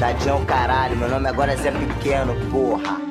Tadinho, caralho, meu nome agora é Zé Pequeno, porra.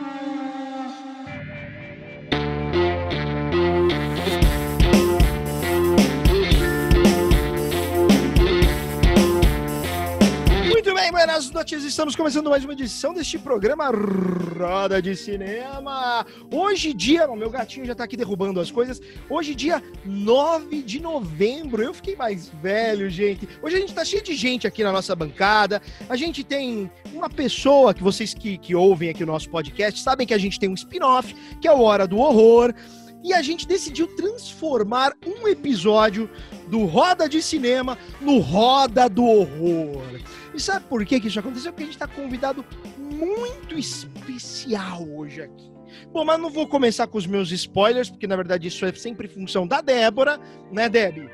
Estamos começando mais uma edição deste programa Roda de Cinema. Hoje, dia. Meu gatinho já tá aqui derrubando as coisas. Hoje, dia 9 de novembro. Eu fiquei mais velho, gente. Hoje a gente tá cheio de gente aqui na nossa bancada. A gente tem uma pessoa que vocês que, que ouvem aqui o nosso podcast sabem que a gente tem um spin-off, que é o Hora do Horror. E a gente decidiu transformar um episódio do Roda de Cinema no Roda do Horror. E sabe por que, que isso aconteceu? Porque a gente está convidado muito especial hoje aqui. Bom, mas não vou começar com os meus spoilers, porque na verdade isso é sempre função da Débora, né, Debbie?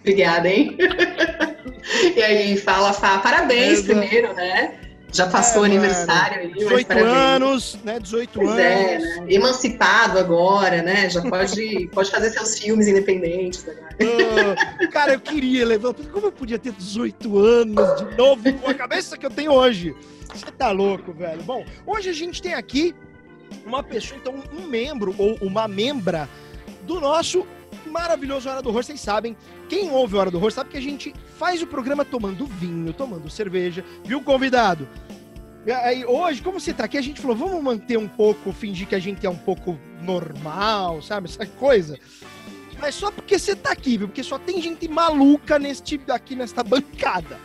Obrigada, hein? e aí, fala, Fá, parabéns Exato. primeiro, né? Já passou É, o aniversário aí, mas 18 parabéns. anos, né? 18 Pois anos. é, né? Emancipado agora, né? Já pode, pode fazer seus filmes independentes agora. Ah, cara, eu queria levar. Como eu podia ter 18 anos de novo com a cabeça que eu tenho hoje? Você tá louco, velho. Bom, hoje a gente tem aqui uma pessoa, então, um membro ou uma membra do nosso maravilhoso Hora do Horror. Vocês sabem, quem ouve Hora do Horror sabe que a gente faz o programa tomando vinho, tomando cerveja, viu, convidado? Aí, hoje, como você tá aqui, a gente falou, vamos manter um pouco, fingir que a gente é um pouco normal, sabe? Essa coisa. Mas só porque você tá aqui, viu? Porque só tem gente maluca neste, aqui nesta bancada,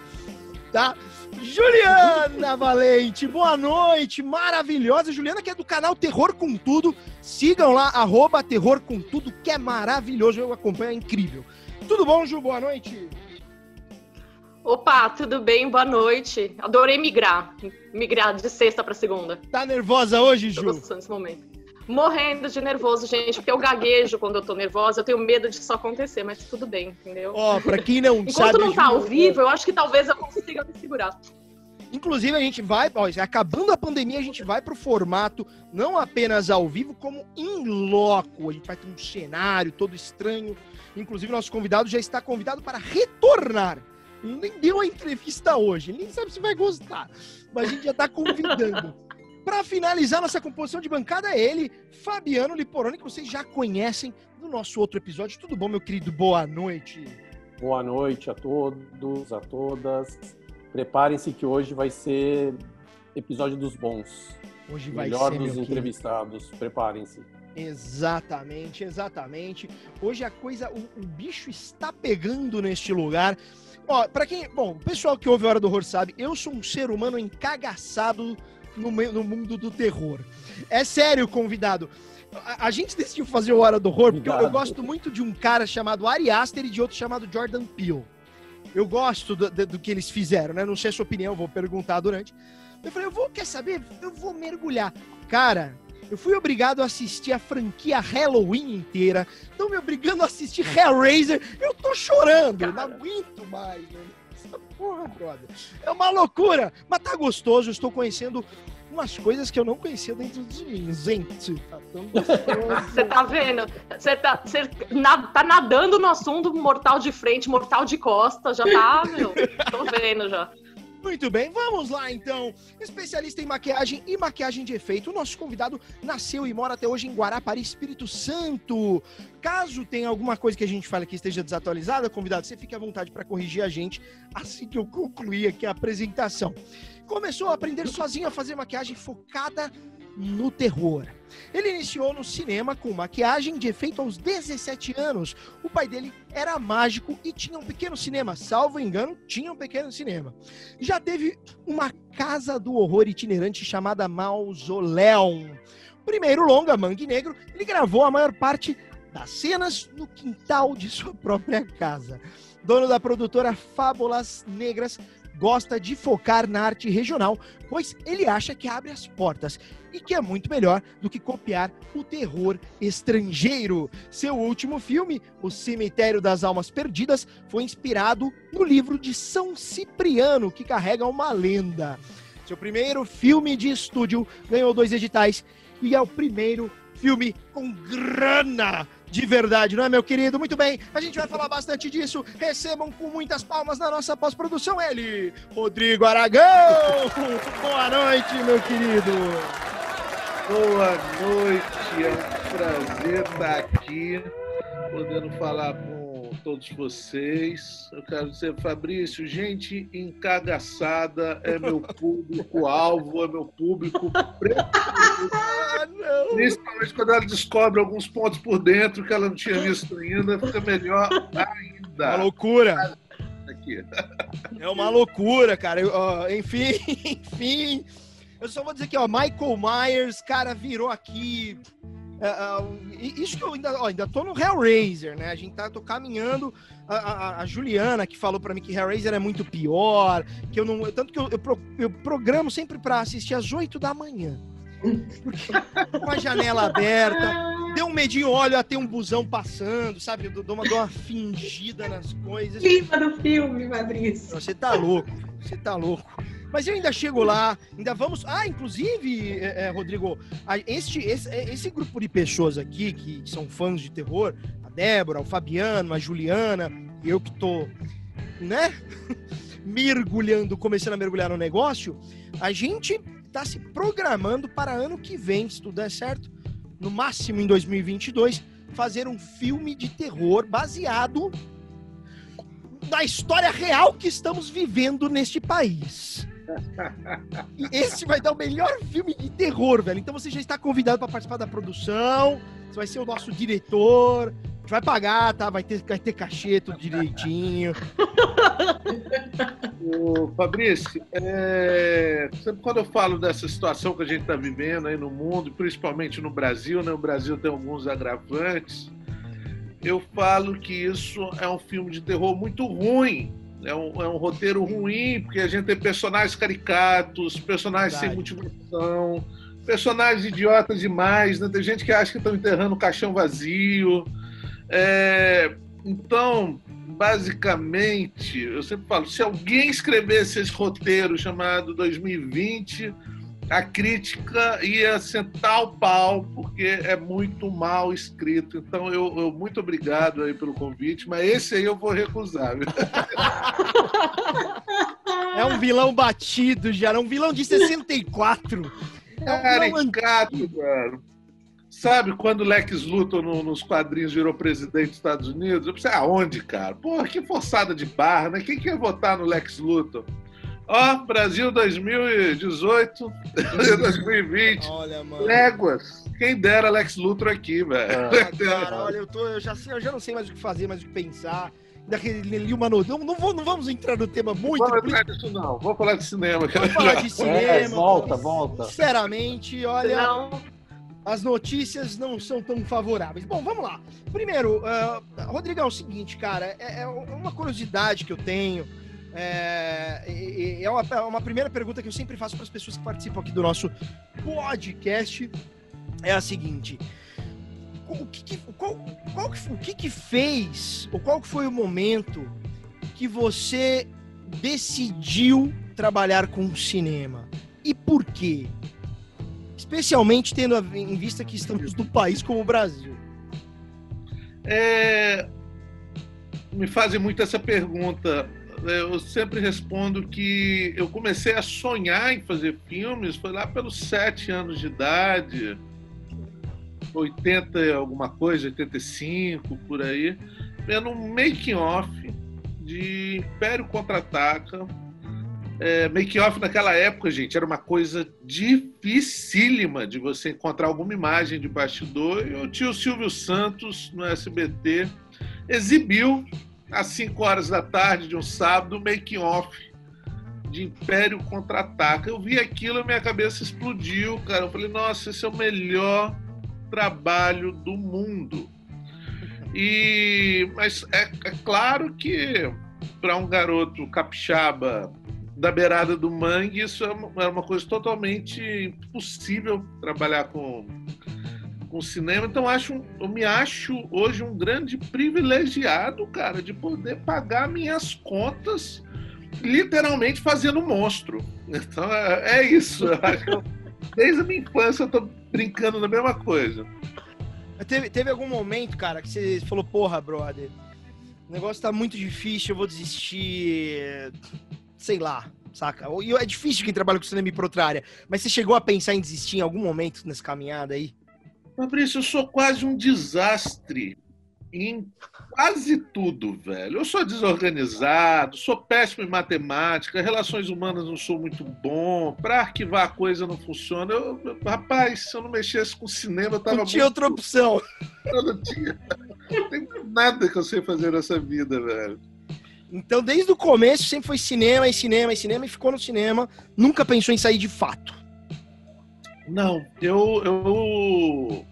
tá? Juliana Valente, boa noite, maravilhosa. Juliana que é do canal Terror com Tudo. Sigam lá, arroba Terror com Tudo, que é maravilhoso. Eu acompanho, é incrível. Tudo bom, Ju? Boa noite. Opa, tudo bem? Boa noite. Adorei migrar. Migrar de sexta para segunda. Tá nervosa hoje, Tô Ju? gostando desse momento. Morrendo de nervoso, gente, porque eu gaguejo quando eu tô nervosa. Eu tenho medo disso acontecer, mas tudo bem, entendeu? Ó, pra quem não Enquanto sabe. não Ju, tá ao vivo, eu acho que talvez eu consiga me segurar. Inclusive, a gente vai, ó, acabando a pandemia, a gente vai pro formato não apenas ao vivo, como em loco. A gente vai ter um cenário todo estranho. Inclusive, nosso convidado já está convidado para retornar. Ele nem deu a entrevista hoje, ele nem sabe se vai gostar. Mas a gente já está convidando. Para finalizar nossa composição de bancada, é ele, Fabiano Liporoni, que vocês já conhecem do nosso outro episódio. Tudo bom, meu querido? Boa noite. Boa noite a todos, a todas. Preparem-se que hoje vai ser episódio dos bons. Hoje vai Melhor ser, dos meu querido. entrevistados. Preparem-se. Exatamente, exatamente. Hoje a coisa, o, o bicho está pegando neste lugar. Ó, para quem, bom, o pessoal que ouve a Hora do Horror sabe, eu sou um ser humano encagaçado no, no mundo do terror. É sério, convidado. A, a gente decidiu fazer o Hora do Horror porque eu, eu gosto muito de um cara chamado Ari Aster e de outro chamado Jordan Peele. Eu gosto do, do- do que eles fizeram, né? Não sei a sua opinião, vou perguntar durante. Eu falei, eu vou, quer saber? Eu vou mergulhar. Cara, eu fui obrigado a assistir a franquia Halloween inteira. Estão me obrigando a assistir Hellraiser. Eu tô chorando. Eu não aguento mais, mano. Essa porra, brother. É uma loucura. Mas tá gostoso. Estou conhecendo umas coisas que eu não conhecia dentro de mim. Gente, tá tão. Você tá vendo? Você tá, na- tá nadando no assunto mortal de frente, mortal de costa. Já tá, meu. Tô vendo já. Muito bem, vamos lá então. Especialista em maquiagem e maquiagem de efeito. O nosso convidado nasceu e mora até hoje em Guarapari, Espírito Santo. Caso tenha alguma coisa que a gente fale que esteja desatualizada, convidado, você fique à vontade para corrigir a gente assim que eu concluir aqui a apresentação. Começou a aprender sozinho a fazer maquiagem focada no terror. Ele iniciou no cinema com maquiagem de efeito aos 17 anos. O pai dele era mágico e tinha um pequeno cinema. Salvo engano, tinha um pequeno cinema. Já teve uma casa do horror itinerante chamada Mausoleum. Primeiro longa, Mangue Negro, ele gravou a maior parte das cenas no quintal de sua própria casa. Dono da produtora Fábulas Negras, gosta de focar na arte regional, pois ele acha que abre as portas e que é muito melhor do que copiar o terror estrangeiro. Seu último filme, O Cemitério das Almas Perdidas, foi inspirado no livro de São Cipriano, que carrega uma lenda. Seu primeiro filme de estúdio ganhou dois editais e é o primeiro filme com grana de verdade, não é, meu querido? Muito bem, a gente vai falar bastante disso. Recebam com muitas palmas na nossa pós-produção ele, Rodrigo Aragão. Boa noite, meu querido. Boa noite, é um prazer estar aqui, podendo falar com todos vocês. Eu quero dizer, Fabrício, gente encagaçada é meu público-alvo, é meu público preferido. Ah, Principalmente quando ela descobre alguns pontos por dentro que ela não tinha visto ainda, fica melhor ainda. Uma loucura. Aqui. É uma loucura, cara. Eu, ó, enfim, enfim. Eu só vou dizer que, ó, Michael Myers, cara, virou aqui. É, é, isso que eu ainda, ó, ainda tô no Hellraiser, né? A gente tá tô caminhando. A, a- a Juliana, que falou pra mim que Hellraiser é muito pior, que eu não. Tanto que eu, eu, eu programo sempre pra assistir às 8 da manhã. Porque com a janela aberta, deu um medinho, olha, tem um busão passando, sabe? Eu dou uma, dou uma fingida nas coisas. Clima do filme, Fabrício. Você tá louco, você tá louco. Mas eu ainda chego lá, ainda vamos. Ah, inclusive, é, é, Rodrigo, este, esse, é, esse grupo de pessoas aqui que são fãs de terror, a Débora, o Fabiano, a Juliana, eu que tô, né, mergulhando, começando a mergulhar no negócio, a gente tá se programando para ano que vem, se tudo der certo, no máximo em 2022, fazer um filme de terror baseado da história real que estamos vivendo neste país. E esse vai dar o melhor filme de terror, velho. Então você já está convidado para participar da produção. Você vai ser o nosso diretor. A gente vai pagar, tá? Vai ter, vai ter cachê tudo direitinho. Ô, Fabrício, é, quando eu falo dessa situação que a gente está vivendo aí no mundo, principalmente no Brasil, né? O Brasil tem alguns agravantes. Eu falo que isso é um filme de terror muito ruim. É um, é um roteiro ruim, porque a gente tem personagens caricatos, personagens sem Verdade. motivação, personagens idiotas demais, né? Tem gente que acha que estão enterrando um caixão vazio. É, então, basicamente, eu sempre falo, se alguém escrevesse esse roteiro chamado 2020, a crítica ia sentar o pau, porque é muito mal escrito. Então, eu, eu- muito obrigado aí pelo convite, mas esse aí eu vou recusar. É um vilão batido já, é um vilão de 64. É um Caricato, mano. Sabe quando o Lex Luthor no- nos quadrinhos virou presidente dos Estados Unidos? Eu pensei, aonde, cara? Porra, que forçada de barra, né? Quem quer votar no Lex Luthor? Ó, Brasil 2018, 2020. Olha, mano. Léguas. Quem dera Lex Luthor aqui, velho. Ah, cara, olha, eu, tô, eu, já, sei- eu já não sei mais o que fazer, mais o que pensar. Ainda que ele li uma notícia. Não, não, vou- não vamos entrar no tema muito. Vamos por entrar nisso, não. Vamos falar de cinema. cara. Vamos falar de cinema. É, volta, volta. Sinceramente, olha, Não, as notícias não são tão favoráveis. Bom, vamos lá. Primeiro, Rodrigo, é o seguinte, cara, é, é uma curiosidade que eu tenho. É, é uma, é uma primeira pergunta que eu sempre faço para as pessoas que participam aqui do nosso podcast. É a seguinte: o que, que- qual, qual o que, que fez, ou qual foi o momento que você decidiu trabalhar com cinema? E por quê? Especialmente tendo em vista que estamos num país como o Brasil. É, me fazem muito essa pergunta. Eu sempre respondo que eu comecei a sonhar em fazer filmes foi lá pelos sete anos de idade, 80 e alguma coisa, 85 por aí, vendo um making off de Império Contra-Ataca. É, making off naquela época, gente, era uma coisa dificílima de você encontrar alguma imagem de bastidor. E o tio Silvio Santos, no SBT, exibiu às 5 horas da tarde de um sábado o making off de Império Contra-Ataca. Eu vi aquilo e minha cabeça explodiu, cara. Eu falei, nossa, esse é o melhor trabalho do mundo. E mas é, é claro que para um garoto capixaba da beirada do mangue, isso é uma, é uma coisa totalmente impossível trabalhar com, com cinema. Então acho, eu me acho hoje um grande privilegiado, cara, de poder pagar minhas contas literalmente fazendo monstro. Então é, é isso. Eu acho que eu, desde a minha infância eu tô brincando na mesma coisa. Teve, teve algum momento, cara, que você falou, porra, brother, o negócio tá muito difícil, eu vou desistir. Sei lá, saca? E é difícil quem trabalha com cinema ir pra outra área. Mas você chegou a pensar em desistir em algum momento nessa caminhada aí? Fabrício, eu sou quase um desastre em quase tudo, velho. Eu sou desorganizado, sou péssimo em matemática, relações humanas não sou muito bom, para arquivar a coisa não funciona. Eu, eu, rapaz, se eu não mexesse com cinema, eu tava Não tinha muito... outra opção. Eu não tinha. Não tem nada que eu sei fazer nessa vida, velho. Então, desde o começo, sempre foi cinema e cinema e cinema e ficou no cinema. Nunca pensou em sair de fato. Não, eu, eu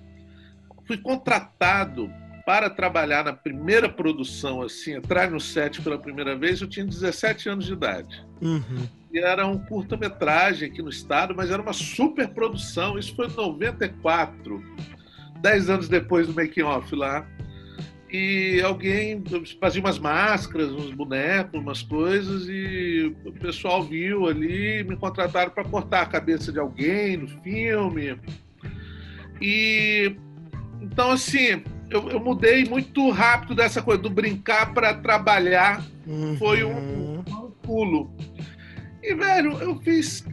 fui contratado para trabalhar na primeira produção, assim, entrar no set pela primeira vez, eu tinha 17 anos de idade. Uhum. E era um curta-metragem aqui no estado, mas era uma super produção. Isso foi em 94, 10 anos depois do making off lá. E alguém fazia umas máscaras, uns bonecos, umas coisas, e o pessoal viu ali, me contrataram para cortar a cabeça de alguém no filme. E então, assim, eu, eu, mudei muito rápido dessa coisa do brincar para trabalhar. Uhum. Foi um, um, pulo. E, velho, eu fiz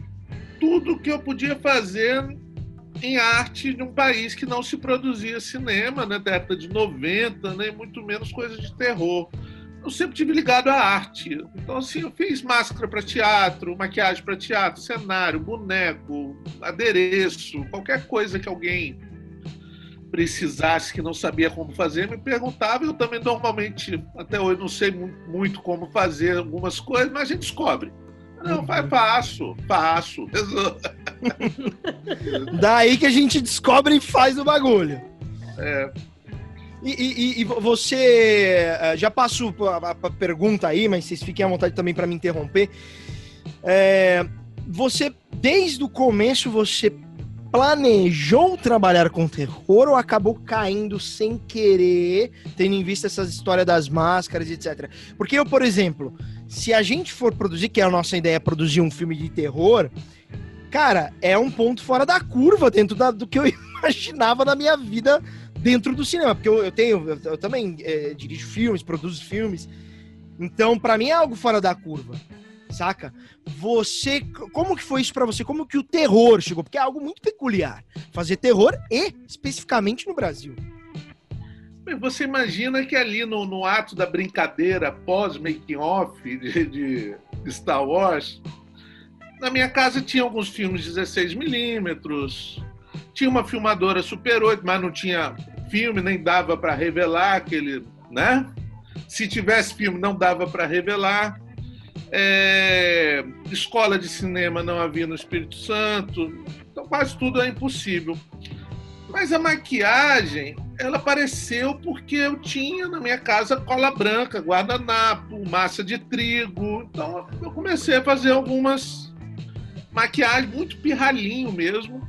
tudo que eu podia fazer em arte num país que não se produzia cinema, né? Década de 90, nem né, muito menos coisa de terror. Eu sempre tive ligado à arte. Então, assim, eu fiz máscara para teatro, maquiagem para teatro, cenário, boneco, adereço, qualquer coisa que alguém precisasse que não sabia como fazer, me perguntava. Eu também normalmente, até hoje, não sei muito como fazer algumas coisas, mas a gente descobre. Não, Uhum. faz faço, faço. Daí que a gente descobre e faz o bagulho. É. E, e- e você eh, já passo a, a pergunta aí, mas vocês fiquem à vontade também para me interromper. É, você, desde o começo, você planejou trabalhar com terror ou acabou caindo sem querer, tendo em vista essas histórias das máscaras, etc. Porque eu, por exemplo, se a gente for produzir, que é a nossa ideia, produzir um filme de terror, cara, é um ponto fora da curva dentro da- do que eu imaginava na minha vida dentro do cinema, porque eu, eu tenho, eu, eu também eh, dirijo filmes, produzo filmes, então pra mim é algo fora da curva, saca? Você, como que foi isso pra você? Como que o terror chegou? Porque é algo muito peculiar, fazer terror e especificamente no Brasil. Você imagina que ali no, no ato da brincadeira pós-making off de, de Star Wars, na minha casa tinha alguns filmes 16mm, tinha uma filmadora Super 8, mas não tinha filme, nem dava para revelar aquele, né? Se tivesse filme, não dava para revelar. É, escola de cinema não havia no Espírito Santo, então quase tudo é impossível. Mas a maquiagem, ela apareceu porque eu tinha na minha casa cola branca, guardanapo, massa de trigo. Então eu comecei a fazer algumas maquiagens, muito pirralhinho mesmo.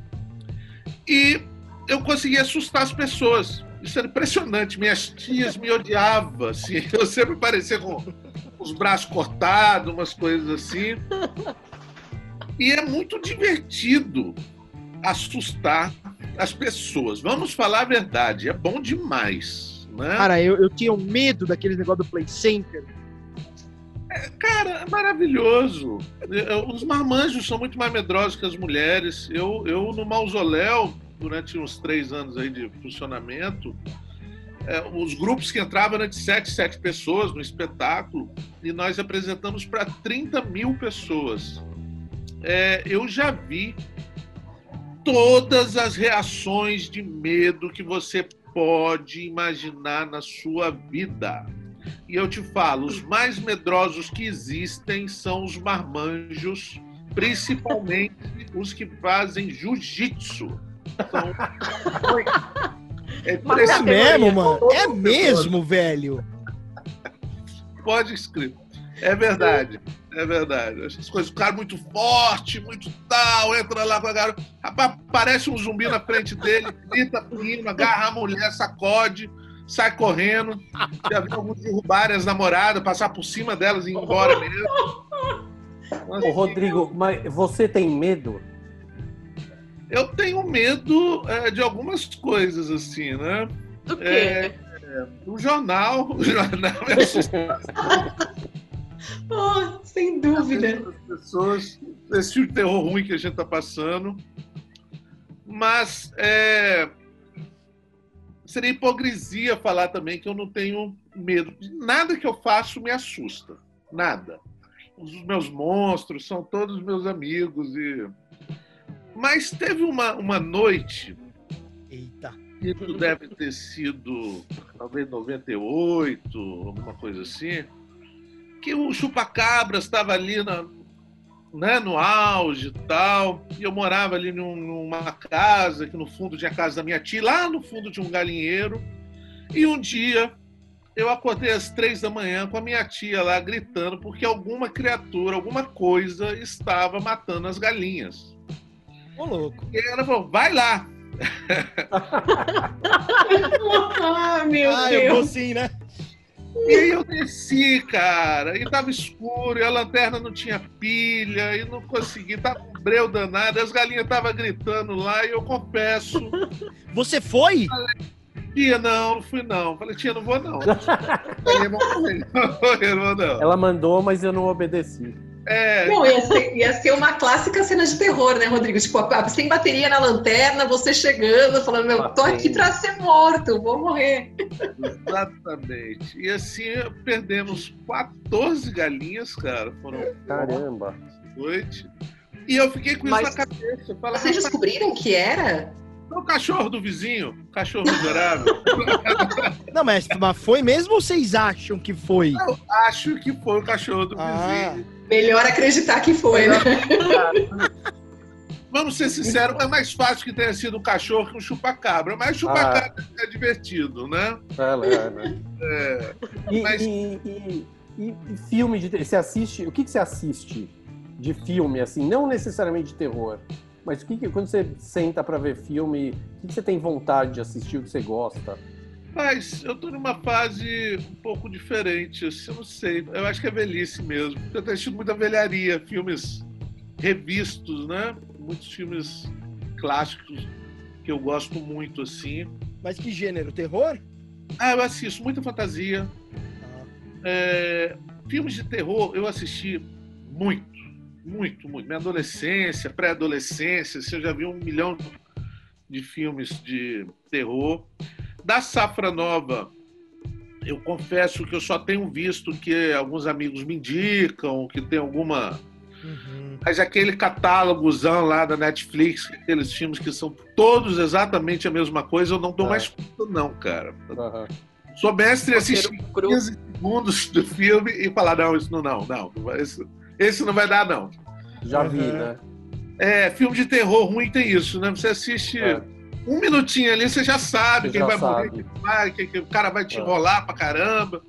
E eu consegui assustar as pessoas. Isso era impressionante. Minhas tias me odiavam. Assim. Eu sempre parecia com os braços cortados, umas coisas assim. E é muito divertido assustar as pessoas. Vamos falar a verdade, é bom demais. Né? Cara, eu, eu tinha um medo daqueles negócio do Play Center. Cara, é maravilhoso. Eu- Os marmanjos são muito mais medrosos que as mulheres. Eu, eu no mausoléu, durante uns três anos aí de funcionamento, é, os grupos que entravam eram de sete, sete pessoas no espetáculo e nós apresentamos para 30 mil pessoas. É, eu já vi todas as reações de medo que você pode imaginar na sua vida. E eu te falo, os mais medrosos que existem são os marmanjos, principalmente os que fazem jiu-jitsu. São- É É impressionante. mesmo, mano? É mesmo, velho. Pode escrever. É verdade. É verdade. Essas coisas, o cara muito forte, muito tal, entra lá com a garota. Rapaz, Aparece um zumbi na frente dele, grita pro hino, agarra a mulher, sacode, sai correndo. Já viu alguns derrubarem as namoradas, passar por cima delas e ir embora mesmo. Ô, Rodrigo, mas você tem medo? Eu tenho medo é, de algumas coisas, assim, né? Do quê? É, é, o jornal, o jornal me assusta. Oh, sem dúvida. As pessoas, esse terror ruim que a gente tá passando. Mas é, seria hipocrisia falar também que eu não tenho medo. Nada que eu faço me assusta. Nada. Os meus monstros são todos meus amigos. e Mas teve uma, uma noite Eita. isso deve ter sido talvez 98, alguma coisa assim, que o Chupacabras estava ali na, né, no auge e tal, e eu morava ali num- numa casa, que no fundo tinha a casa da minha tia, lá no fundo tinha um galinheiro, e um dia eu acordei às três da manhã com a minha tia lá gritando porque alguma criatura, alguma coisa estava matando as galinhas. Ô, louco. E ela falou, vai lá, Ah, meu ah, eu vou Deus. sim, né? E aí eu desci, cara, e tava escuro, e a lanterna não tinha pilha, e não consegui, tava um breu danado, as galinhas estavam gritando lá, e eu confesso, Você foi? tia, não, não fui não. Falei, tia, não vou não. Falei, não não. Ela mandou, mas eu não obedeci. É, Bom, ia ser, ia ser uma clássica cena de terror, né, Rodrigo? Tipo, a- sem bateria na lanterna, você chegando, falando, meu, tô aqui pra ser morto, vou morrer. exatamente. E assim, perdemos 14 galinhas, cara, foram Caramba. noite. E eu fiquei com Mas- isso na cabeça. Falava, Vocês descobriram que era? é o cachorro do vizinho, cachorro miserável. Não, mas, mas foi mesmo ou vocês acham que foi? Eu acho que foi o cachorro do Ah. vizinho. Melhor acreditar que foi, né? Vamos ser sinceros, é mais fácil que tenha sido um cachorro que um chupacabra, mas chupacabra é divertido, né? É, é, né? É, E, Mas- e- e- e- e filme de. Você assiste. O que, que você assiste de filme, assim? Não necessariamente de terror. Mas o que, que- quando você senta pra ver filme, o que, que você tem vontade de assistir, o que você gosta? Mas eu tô numa fase um pouco diferente, assim, eu não sei. Eu acho que é velhice mesmo. Eu tenho assistido muita velharia, filmes revistos, né? Muitos filmes clássicos que eu gosto muito, assim. Mas que gênero? Terror? Ah, eu assisto muita fantasia. É, filmes de terror eu assisti muito, muito, muito. Minha adolescência, pré-adolescência, assim, eu já vi um milhão de filmes de terror. Da Safra Nova, eu confesso que eu só tenho visto que alguns amigos me indicam, que tem alguma. Uhum. Mas aquele catálogozão lá da Netflix, aqueles filmes que são todos exatamente a mesma coisa, eu não dou É. mais conta, não, cara. Aham. Sou mestre em assistir Roteiro cru. 15 segundos do filme e falar, não, isso não, não, não. Esse, esse não vai dar, não. Já vi, Uhum. né? É, filme de terror ruim tem isso, né? Você assiste É. um minutinho ali, você já sabe Você quem já vai morrer, sabe. quem vai, quem, quem- o cara vai te É. enrolar pra caramba.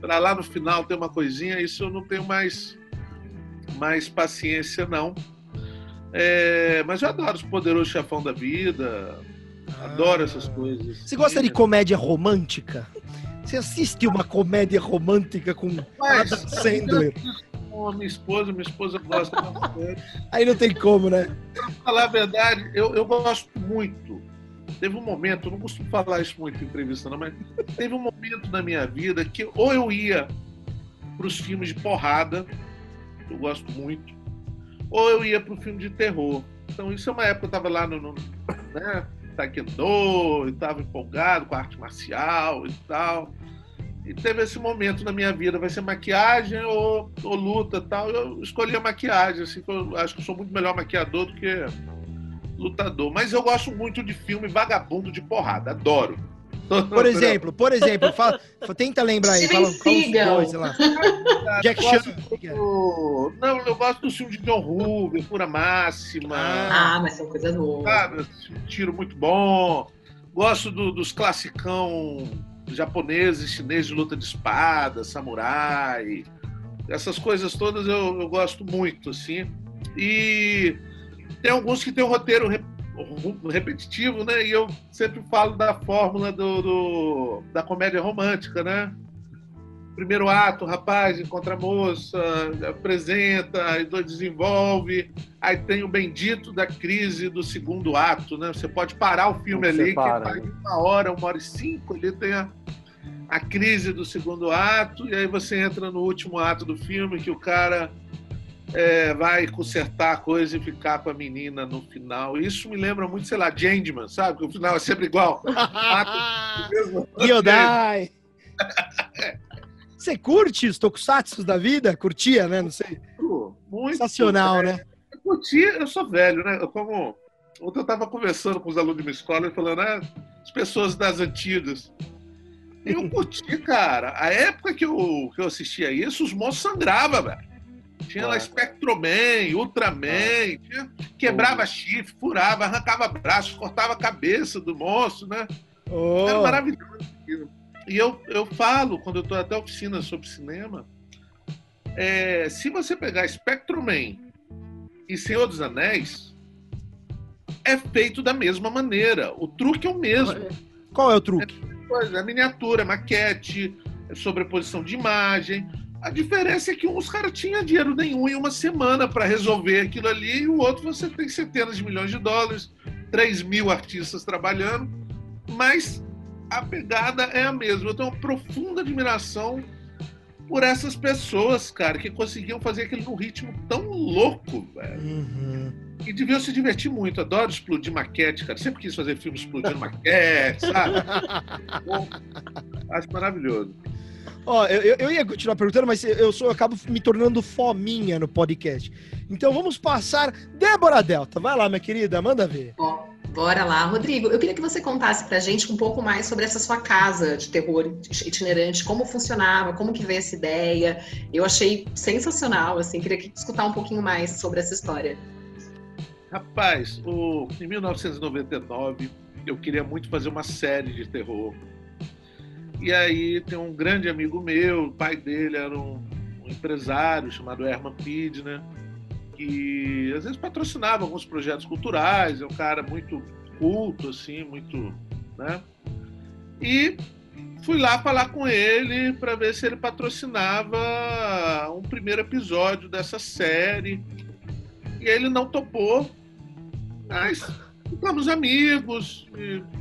Pra lá no final ter uma coisinha, isso eu não tenho mais, mais paciência, não. É, mas eu adoro os poderosos chefão da vida. Adoro essas coisas. Você gosta de comédia romântica? Você assiste uma comédia romântica com Mas, Adam Sandler? com a minha esposa, minha esposa gosta bastante. Aí não tem como, né? Pra falar a verdade, eu, eu gosto muito. Teve um momento, eu não costumo falar isso muito em entrevista, não, mas teve um momento na minha vida que ou eu ia para os filmes de porrada, eu gosto muito, ou eu ia para o filme de terror. Então, isso é uma época que eu estava lá no, no né, Taekwondo, estava empolgado com a arte marcial e tal. E teve esse momento na minha vida, vai ser maquiagem ou, ou luta tal. Eu escolhi a maquiagem, assim, eu acho que eu sou muito melhor maquiador do que lutador. Mas eu gosto muito de filme vagabundo de porrada, adoro. Por exemplo, por exemplo, fala, tenta lembrar aí, fala, fala sei lá. Jack Eu gosto Chan. do- Não, eu gosto do filme de John Woo, Pura Máxima. Ah, mas são coisas boas. Sabe, um tiro muito bom. Gosto do- dos classicão japoneses, chinês de luta de espada, samurai. Essas coisas todas eu, eu gosto muito, assim. E tem alguns que tem um roteiro re- repetitivo, né? E eu sempre falo da fórmula do, do- da comédia romântica, né? Primeiro ato, o rapaz encontra a moça, apresenta, aí dois desenvolve, aí tem o bendito da crise do segundo ato, né? Você pode parar o filme Você ali, para, que vai né? uma hora, uma hora e cinco, ali tem a, a crise do segundo ato, e aí você entra no último ato do filme, que o cara é, vai consertar a coisa e ficar com a menina no final. Isso me lembra muito, sei lá, Changeman, sabe? Que o final é sempre igual. Yodai! Você curte os tokusatsu da vida? Curtia, né? Não sei. Muito. Sensacional, né? Eu curti, eu sou velho, né? Eu como. Ontem eu estava conversando com os alunos de uma escola e falando, ah, as pessoas das antigas. E eu curti, cara. A época que eu, que eu assistia isso, os monstros sangravam, velho. Tinha lá Spectroman, Ultraman, tinha- quebrava chifre, furava, arrancava braço, cortava a cabeça do monstro, né? Oh. Era maravilhoso aquilo. E eu, eu falo, quando eu estou até oficina sobre cinema, é, se você pegar Spectroman e Senhor dos Anéis, é feito da mesma maneira. O truque é o mesmo. Qual é o truque? Coisa, é miniatura, é maquete, é sobreposição de imagem. A diferença é que um, os caras tinham dinheiro nenhum em uma semana para resolver aquilo ali, e o outro você tem centenas de milhões de dólares, 3 mil artistas trabalhando, mas a pegada é a mesma. Eu tenho uma profunda admiração por essas pessoas, cara, que conseguiam fazer aquilo num ritmo tão louco, velho. Uhum. E deviam se divertir muito. Adoro explodir maquete, cara. Sempre quis fazer filme explodindo maquete, sabe? Bom, acho maravilhoso. Ó, eu, eu- eu ia continuar perguntando, mas eu, sou, eu acabo me tornando fominha no podcast. Então vamos passar. Débora Delta, vai lá, minha querida, manda ver. Ó, bora lá. Rodrigo, eu queria que você contasse pra gente um pouco mais sobre essa sua casa de terror itinerante, como funcionava, como que veio essa ideia. Eu achei sensacional, assim, queria que- escutar um pouquinho mais sobre essa história. Rapaz, o, em 1999 eu queria muito fazer uma série de terror. E aí tem um grande amigo meu, o pai dele era um, um empresário chamado Herman Pidner, que às vezes patrocinava alguns projetos culturais, é um cara muito culto, assim, muito. Né? E fui lá falar com ele para ver se ele patrocinava um primeiro episódio dessa série. E ele não topou, mas ficamos amigos,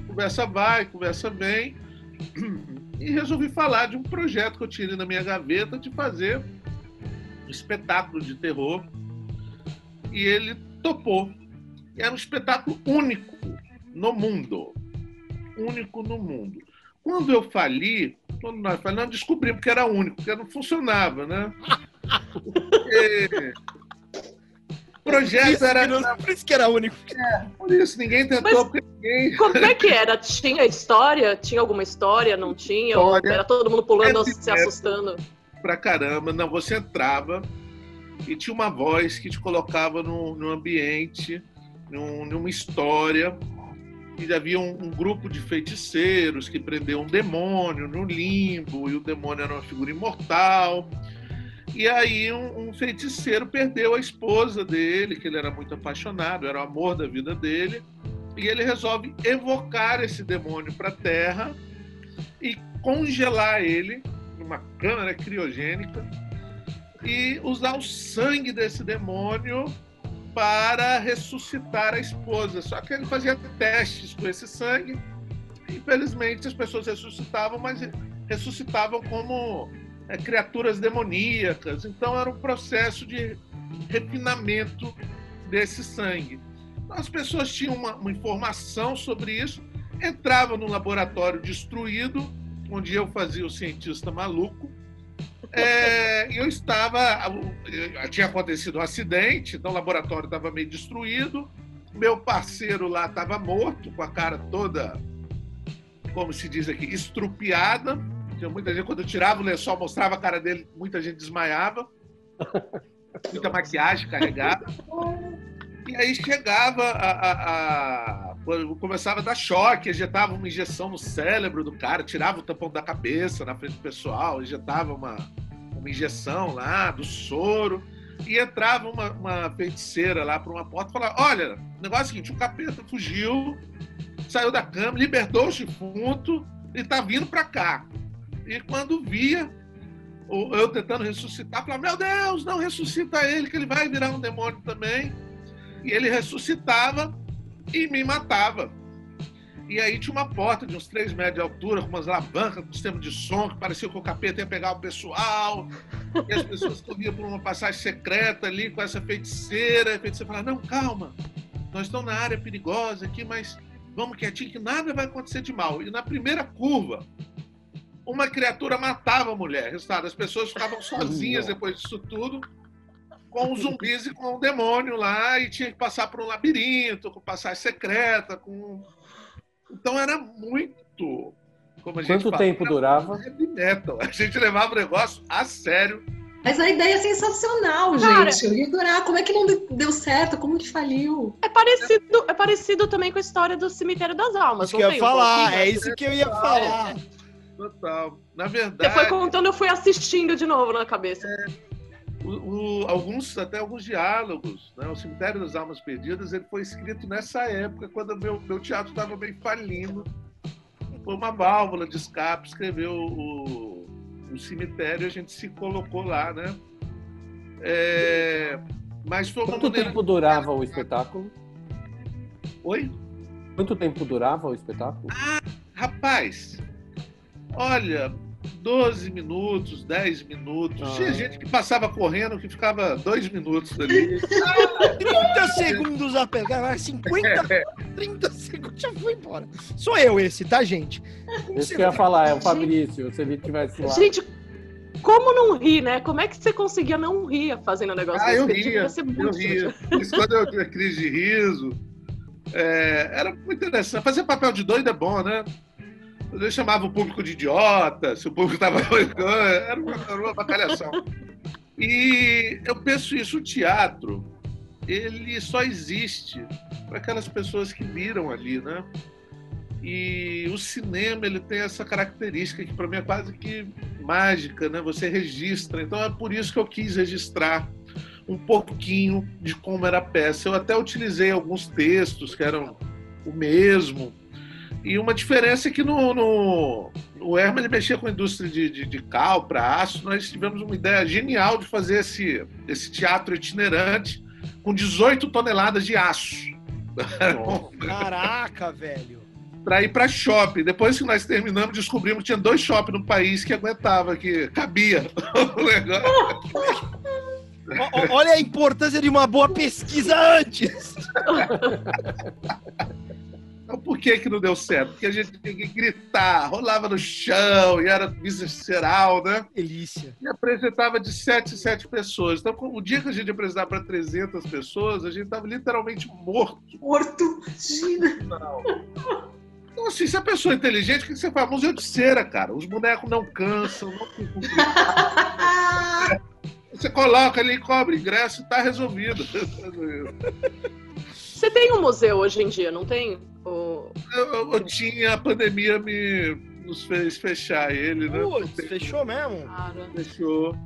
conversa vai, conversa vem. E resolvi falar de um projeto que eu tirei na minha gaveta de fazer um espetáculo de terror. E ele topou. E era um espetáculo único no mundo. Único no mundo. Quando eu fali, quando nós falamos, descobrimos que era único, porque não funcionava, né? Porque projeto Isso era. não- por isso que era único. Por isso, ninguém tentou, Mas- porque ninguém. Como é que era? Tinha história? Tinha alguma história? Não tinha? História. era todo mundo pulando, Esse se assustando? pra caramba. Não, você entrava e tinha uma voz que te colocava num, num ambiente, num- numa história. E havia um, um grupo de feiticeiros que prendiam um demônio no limbo, e o demônio era uma figura imortal. E aí um, um feiticeiro perdeu a esposa dele, que ele era muito apaixonado, era o amor da vida dele, e ele resolve evocar esse demônio para a Terra e congelar ele numa câmara criogênica e usar o sangue desse demônio para ressuscitar a esposa. Só que ele fazia testes com esse sangue. Infelizmente, as pessoas ressuscitavam, mas ressuscitavam como é, criaturas demoníacas. Então, era um processo de refinamento desse sangue. Então, as pessoas tinham uma, uma informação sobre isso, entravam no laboratório destruído, onde eu fazia o cientista maluco. É, eu estava. Tinha acontecido um acidente, então o laboratório estava meio destruído. Meu parceiro lá estava morto, com a cara toda, como se diz aqui, estrupiada. Tinha muita gente, quando eu tirava o lençol, mostrava a cara dele, muita gente desmaiava. Muita maquiagem carregada. E aí chegava a, a- a- começava a dar choque, injetava uma injeção no cérebro do cara, tirava o tampão da cabeça na frente do pessoal, injetava uma, uma injeção lá, do soro, e entrava uma, uma feiticeira lá para uma porta e falava: Olha, o negócio é o seguinte: o capeta fugiu, saiu da cama, libertou o defunto e tá vindo para cá. E quando via, eu tentando ressuscitar, falava: Meu Deus, não ressuscita ele, que ele vai virar um demônio também. E ele ressuscitava e me matava. E aí tinha uma porta de uns 3 metros de altura, com umas alavancas, com sistema de som, que parecia que o capeta ia pegar o pessoal. E as pessoas corriam por uma passagem secreta ali com essa feiticeira. E a feiticeira falava, não, calma, nós estamos na área perigosa aqui, mas vamos quietinho que nada vai acontecer de mal. E na primeira curva, uma criatura matava a mulher. Resultado, as pessoas ficavam sozinhas depois disso tudo, com os zumbis e com o demônio lá, e tinha que passar por um labirinto, com passagem secreta, com então era muito. Como a Quanto fala, tempo durava? Heavy metal. A gente levava o negócio a sério. Mas a ideia é sensacional, Cara, gente. Eu ia adorar. Como é que não deu certo? Como que faliu? É parecido, é parecido também com a história do Cemitério das Almas. Isso que eu ia falar, é isso que eu ia falar. Total. Na verdade. Você foi contando, eu fui assistindo de novo na cabeça. É, o, o, alguns, até alguns diálogos. Né? O Cemitério das Almas Perdidas ele foi escrito nessa época, quando meu, meu teatro estava bem falindo. Foi uma válvula de escape, escreveu o, o cemitério e a gente se colocou lá, né? É, mas foi Quanto maneira... tempo durava o espetáculo? Oi? Quanto tempo durava o espetáculo? Ah, rapaz, olha, 12 minutos, 10 minutos. Ah. Tinha gente que passava correndo que ficava 2 minutos ali. 30 segundos a pegar, 50, 30 segundos já foi embora. Sou eu esse, tá, gente? Esse que eu ia falar, é o Fabrício, se ele tivesse lá. Gente, como não rir, né? Como é que você conseguia não rir fazendo um negócio ah, desse? Eu ria, eu ria. Isso quando eu tinha crise de riso. É, era muito interessante. Fazer papel de doido é bom, né? Eu chamava o público de idiota, se o público estava era era uma bacalhação. E eu penso isso, o teatro, ele só existe para aquelas pessoas que viram ali, né? E o cinema, ele tem essa característica que para mim é quase que mágica, né? Você registra. Então é por isso que eu quis registrar um pouquinho de como era a peça. Eu até utilizei alguns textos que eram o mesmo, e uma diferença é que no, no o Herman ele mexia com a indústria de, de, de cal para aço. Nós tivemos uma ideia genial de fazer esse, esse teatro itinerante com 18 toneladas de aço. Caraca, velho! Para ir para shopping. Depois que nós terminamos, descobrimos que tinha dois shoppings no país que aguentava, que cabia o negócio. Olha a importância de uma boa pesquisa antes. Então, por que que não deu certo? Porque a gente tinha que gritar, rolava no chão e era visceral, né? Delícia. E apresentava de 7 em 7 pessoas. Então, o dia que a gente apresentava para 300 pessoas, a gente estava literalmente morto. Morto? Imagina. Então, assim, se a pessoa é inteligente, o que você faz? Museu de cera, cara. Os bonecos não cansam, não ficam Você coloca ali, cobre ingresso e tá resolvido. Você tem um museu hoje em dia, não tem? O... Eu, eu, tinha, a pandemia me nos fez fechar ele, né? Putz, fechou mesmo? Claro. Fechou.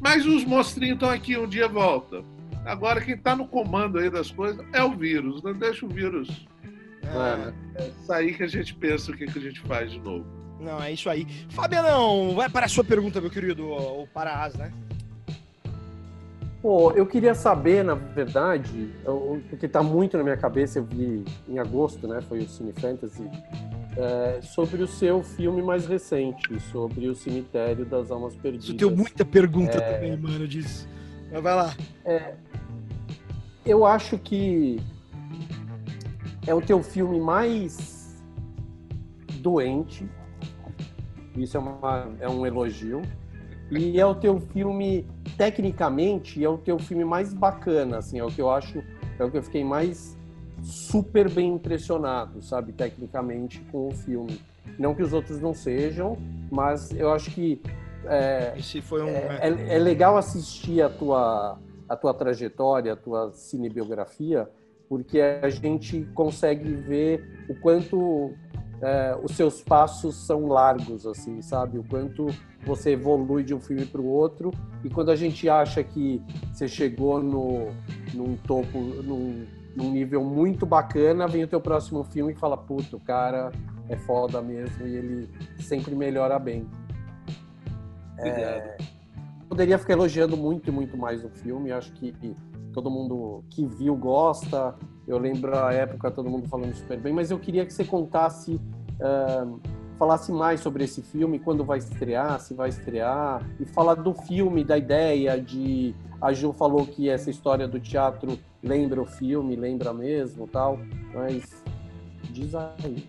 Mas os monstrinhos estão aqui, um dia volta. Agora quem está no comando aí das coisas é o vírus. Não deixa o vírus é. é sair que a gente pensa o que, que a gente faz de novo. Não, é isso aí. Fabianão, vai para a sua pergunta, meu querido, o Paraás, né? Pô, eu queria saber, na verdade, porque está muito na minha cabeça, eu vi em agosto, né? Foi o Cine Fantasy, é, sobre o seu filme mais recente, sobre o Cemitério das Almas Perdidas. Eu tenho muita pergunta é... também, mano, disso. Mas vai lá. É, eu acho que é o teu filme mais doente. Isso é, uma, é um elogio. E é o teu filme, tecnicamente, é o teu filme mais bacana, assim, é o que eu acho, é o que eu fiquei mais super bem impressionado, sabe, tecnicamente com o filme. Não que os outros não sejam, mas eu acho que é, Esse foi um... é, é, é legal assistir a tua, a tua trajetória, a tua cinebiografia, porque a gente consegue ver o quanto é, os seus passos são largos, assim, sabe? O quanto você evolui de um filme para o outro e quando a gente acha que você chegou no, num topo, num, num nível muito bacana, vem o teu próximo filme e fala, puto, o cara é foda mesmo e ele sempre melhora bem. É, poderia ficar elogiando muito e muito mais o filme, acho que todo mundo que viu gosta, eu lembro a época todo mundo falando super bem, mas eu queria que você contasse, uh, falasse mais sobre esse filme, quando vai estrear, se vai estrear, e falar do filme, da ideia de. A Ju falou que essa história do teatro lembra o filme, lembra mesmo tal, mas diz aí.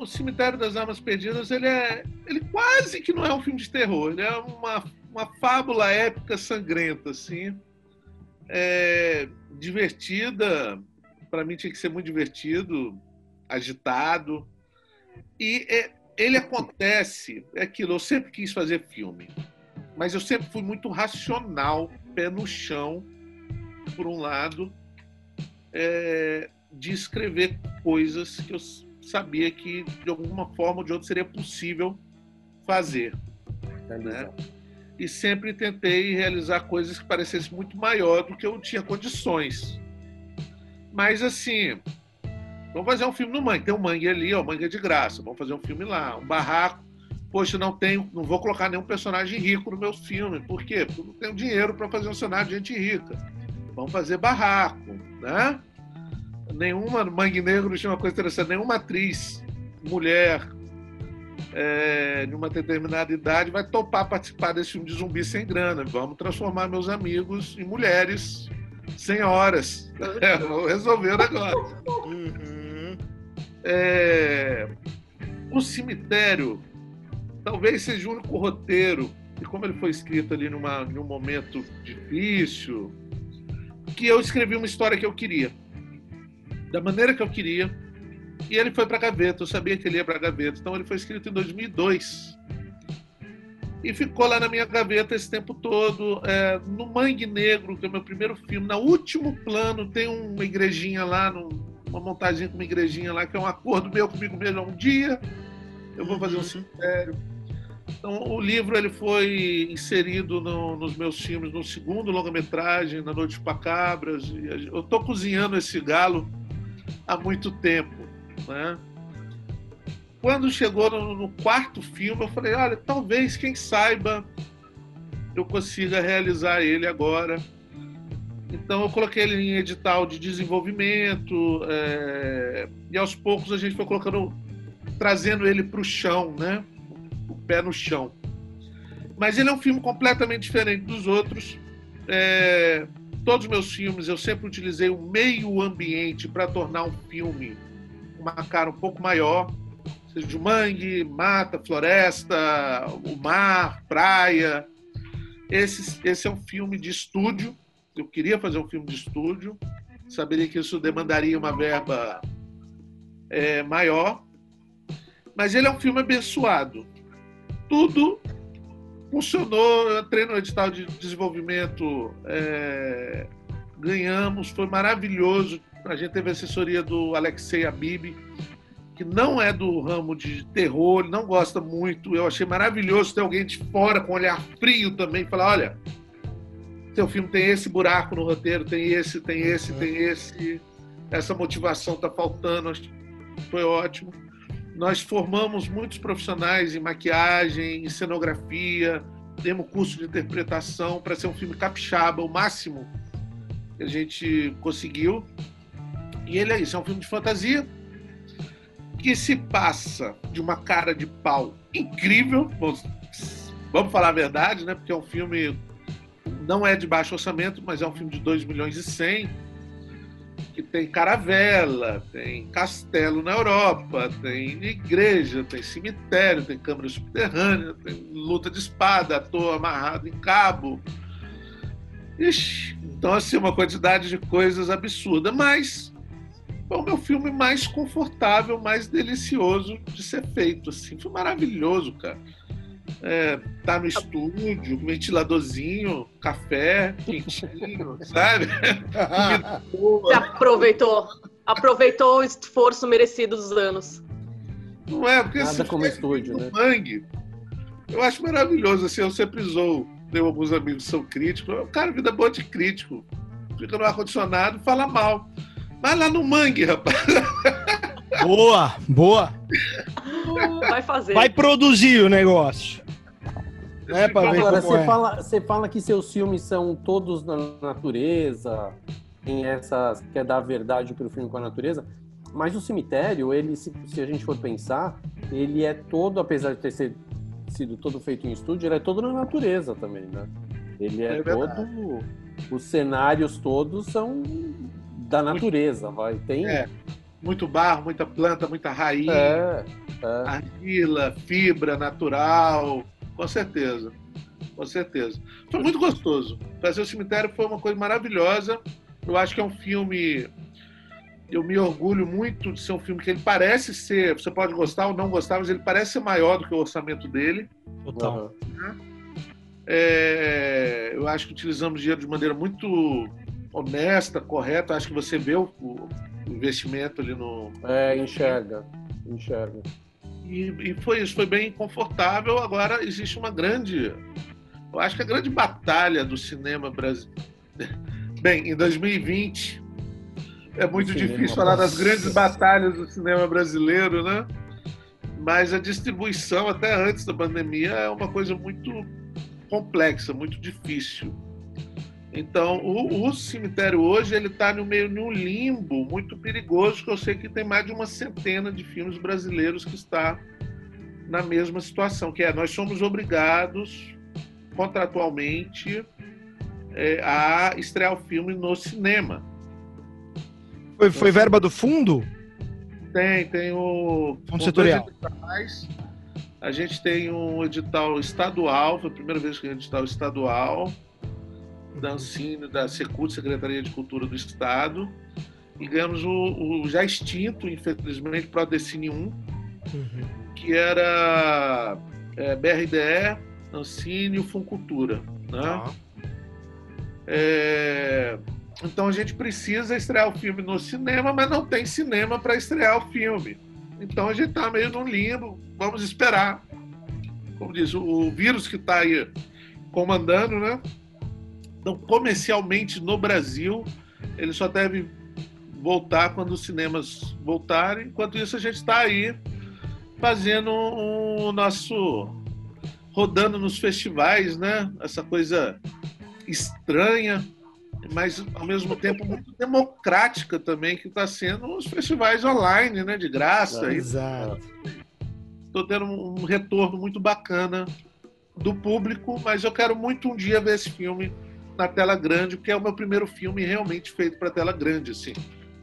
O Cemitério das Armas Perdidas, ele é. Ele quase que não é um filme de terror, ele é uma, uma fábula épica sangrenta, assim é, divertida. Para mim tinha que ser muito divertido, agitado. E é, ele acontece, é aquilo, eu sempre quis fazer filme, mas eu sempre fui muito racional, pé no chão, por um lado, é, de escrever coisas que eu sabia que de alguma forma ou de outra seria possível fazer. Né? E sempre tentei realizar coisas que parecessem muito maior do que eu tinha condições. Mas assim, vamos fazer um filme no Mangue. Tem um Mangue ali, ó, Mangue é de graça. Vamos fazer um filme lá, um barraco. Poxa, não tenho, não vou colocar nenhum personagem rico no meu filme. Por quê? Porque não tenho dinheiro para fazer um cenário de gente rica. Vamos fazer barraco, né? Nenhuma, Mangue Negro tinha uma coisa interessante, nenhuma atriz mulher é, de uma determinada idade vai topar participar desse filme de zumbi sem grana. Vamos transformar meus amigos em mulheres senhoras. É, vou resolver o negócio. Uhum. É, o cemitério talvez seja o único roteiro, e como ele foi escrito ali numa, num momento difícil, que eu escrevi uma história que eu queria. Da maneira que eu queria, e ele foi para a gaveta, eu sabia que ele ia para a gaveta. Então ele foi escrito em 2002. E ficou lá na minha gaveta esse tempo todo. É, no Mangue Negro, que é o meu primeiro filme, no último plano tem uma igrejinha lá, uma montagem com uma igrejinha lá, que é um acordo meu comigo mesmo. Um dia eu vou fazer um cemitério. Então, o livro ele foi inserido no, nos meus filmes, no segundo longa-metragem, Na Noite para Cabras. eu estou cozinhando esse galo há muito tempo. Né? Quando chegou no, no quarto filme, eu falei: olha, talvez, quem saiba, eu consiga realizar ele agora. Então eu coloquei ele em edital de desenvolvimento é, e aos poucos a gente foi colocando, trazendo ele para o chão, né? O pé no chão. Mas ele é um filme completamente diferente dos outros. É, todos os meus filmes eu sempre utilizei o meio ambiente para tornar um filme uma cara um pouco maior, seja mangue, mata, floresta, o mar, praia. Esse, esse é um filme de estúdio. Eu queria fazer um filme de estúdio. Saberia que isso demandaria uma verba é, maior. Mas ele é um filme abençoado. Tudo funcionou. Eu entrei no edital de desenvolvimento, é, ganhamos, foi maravilhoso a gente teve a assessoria do Alexei Abib, que não é do ramo de terror, não gosta muito. Eu achei maravilhoso ter alguém de fora com um olhar frio também, falar, olha, seu filme tem esse buraco no roteiro, tem esse, tem esse, tem esse. Essa motivação está faltando, foi ótimo. Nós formamos muitos profissionais em maquiagem, em cenografia, temos curso de interpretação para ser um filme capixaba, o máximo que a gente conseguiu. E ele é isso, é um filme de fantasia que se passa de uma cara de pau incrível. Vamos falar a verdade, né? Porque é um filme não é de baixo orçamento, mas é um filme de 2 milhões e 100 que tem caravela, tem castelo na Europa, tem igreja, tem cemitério, tem câmara subterrânea, tem luta de espada, ator amarrado em cabo. Ixi, então, assim, uma quantidade de coisas absurda, mas é o meu filme mais confortável, mais delicioso de ser feito. Assim. Foi maravilhoso, cara. É, tá no estúdio, ventiladorzinho, café, quentinho, sabe? Você aproveitou, aproveitou o esforço merecido dos anos. Não é, porque Nada esse como filme estúdio, né? Mangue, eu acho maravilhoso. Assim, eu sempre zoo, tenho alguns amigos que são críticos. Cara, vida boa de crítico. Fica no ar-condicionado e fala mal. Mas lá no Mangue, rapaz. Boa, boa. Vai fazer. Vai produzir o negócio. Né, pra ver Agora, você é. fala, você fala que seus filmes são todos na natureza, tem essa. quer dar verdade pro filme com a natureza, mas o cemitério, ele, se, se a gente for pensar, ele é todo, apesar de ter sido, sido todo feito em estúdio, ele é todo na natureza também, né? Ele é, É todo. Os cenários todos são da natureza, vai. Tem. É, muito barro, muita planta, muita raiz, é, é. argila, fibra natural. Com certeza. Com certeza. Foi muito gostoso. Fazer o cemitério foi uma coisa maravilhosa. Eu acho que é um filme. Eu me orgulho muito de ser um filme que ele parece ser. Você pode gostar ou não gostar, mas ele parece ser maior do que o orçamento dele. Total. Aham. É, eu acho que utilizamos dinheiro de maneira muito honesta, correta. Acho que você vê o, o investimento ali no. É, enxerga. Enxerga. E, e foi isso, foi bem confortável. Agora existe uma grande. Eu acho que a grande batalha do cinema brasileiro. Bem, em 2020 é muito difícil falar das grandes batalhas do cinema brasileiro, né? Mas a distribuição, até antes da pandemia, é uma coisa muito complexa, muito difícil. Então, o, o cemitério hoje ele está no meio de um limbo muito perigoso, que eu sei que tem mais de uma centena de filmes brasileiros que está na mesma situação, que é nós somos obrigados contratualmente é, a estrear o filme no cinema. Foi, foi verba do fundo? Tem, tem o. Fundo setorial. editais. A gente tem um edital estadual, foi a primeira vez que tem um edital estadual, da Ancine, da Secult, Secretaria de Cultura do Estado, e ganhamos o, o já extinto, infelizmente, Prodecine 1, Uhum. que era é, BRDE, Ancine e o Funcultura. Né? Tá. É, Então a gente precisa estrear o filme no cinema, mas não tem cinema para estrear o filme. Então a gente está meio no limbo, vamos esperar. Como diz, o, o vírus que está aí comandando, né? Então, comercialmente no Brasil, ele só deve voltar quando os cinemas voltarem. Enquanto isso, a gente está aí fazendo o nosso. rodando nos festivais, né? Essa coisa estranha, mas ao mesmo tempo muito democrática também, que está sendo os festivais online, né? De graça. Exato. Estou tendo um retorno muito bacana do público, mas eu quero muito um dia ver esse filme na tela grande, porque é o meu primeiro filme realmente feito para tela grande, assim.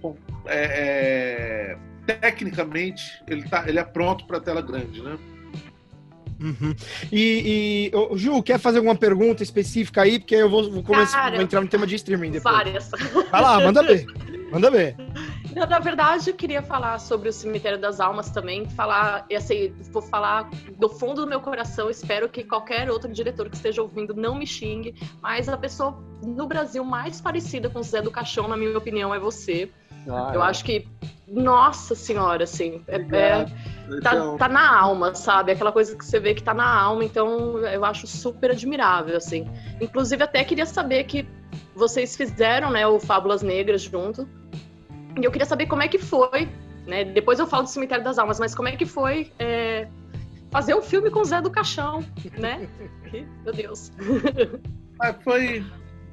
Com- é- é, tecnicamente, ele, tá, ele é pronto para tela grande, né? Uhum. E, e, ô, Ju, quer fazer alguma pergunta específica aí? Porque eu vou, vou começar, Cara, vou entrar no tema de streaming depois. Várias. Vai lá, manda ver. Manda ver. Não, na verdade, eu queria falar sobre o Cemitério das Almas também. Falar, e assim, vou falar do fundo do meu coração. Espero que qualquer outro diretor que esteja ouvindo não me xingue. Mas a pessoa no Brasil mais parecida com o Zé do Caixão, na minha opinião, é você. Ah, Eu é. acho que, nossa senhora, assim, é- é, tá, Então, tá na alma, sabe? Aquela coisa que você vê que tá na alma, então eu acho super admirável, assim. Inclusive, até queria saber que vocês fizeram, né, o Fábulas Negras junto. E eu queria saber como é que foi, né? Depois eu falo do Cemitério das Almas, mas como é que foi é, fazer um filme com Zé do Caixão, né? Meu Deus. Ah, foi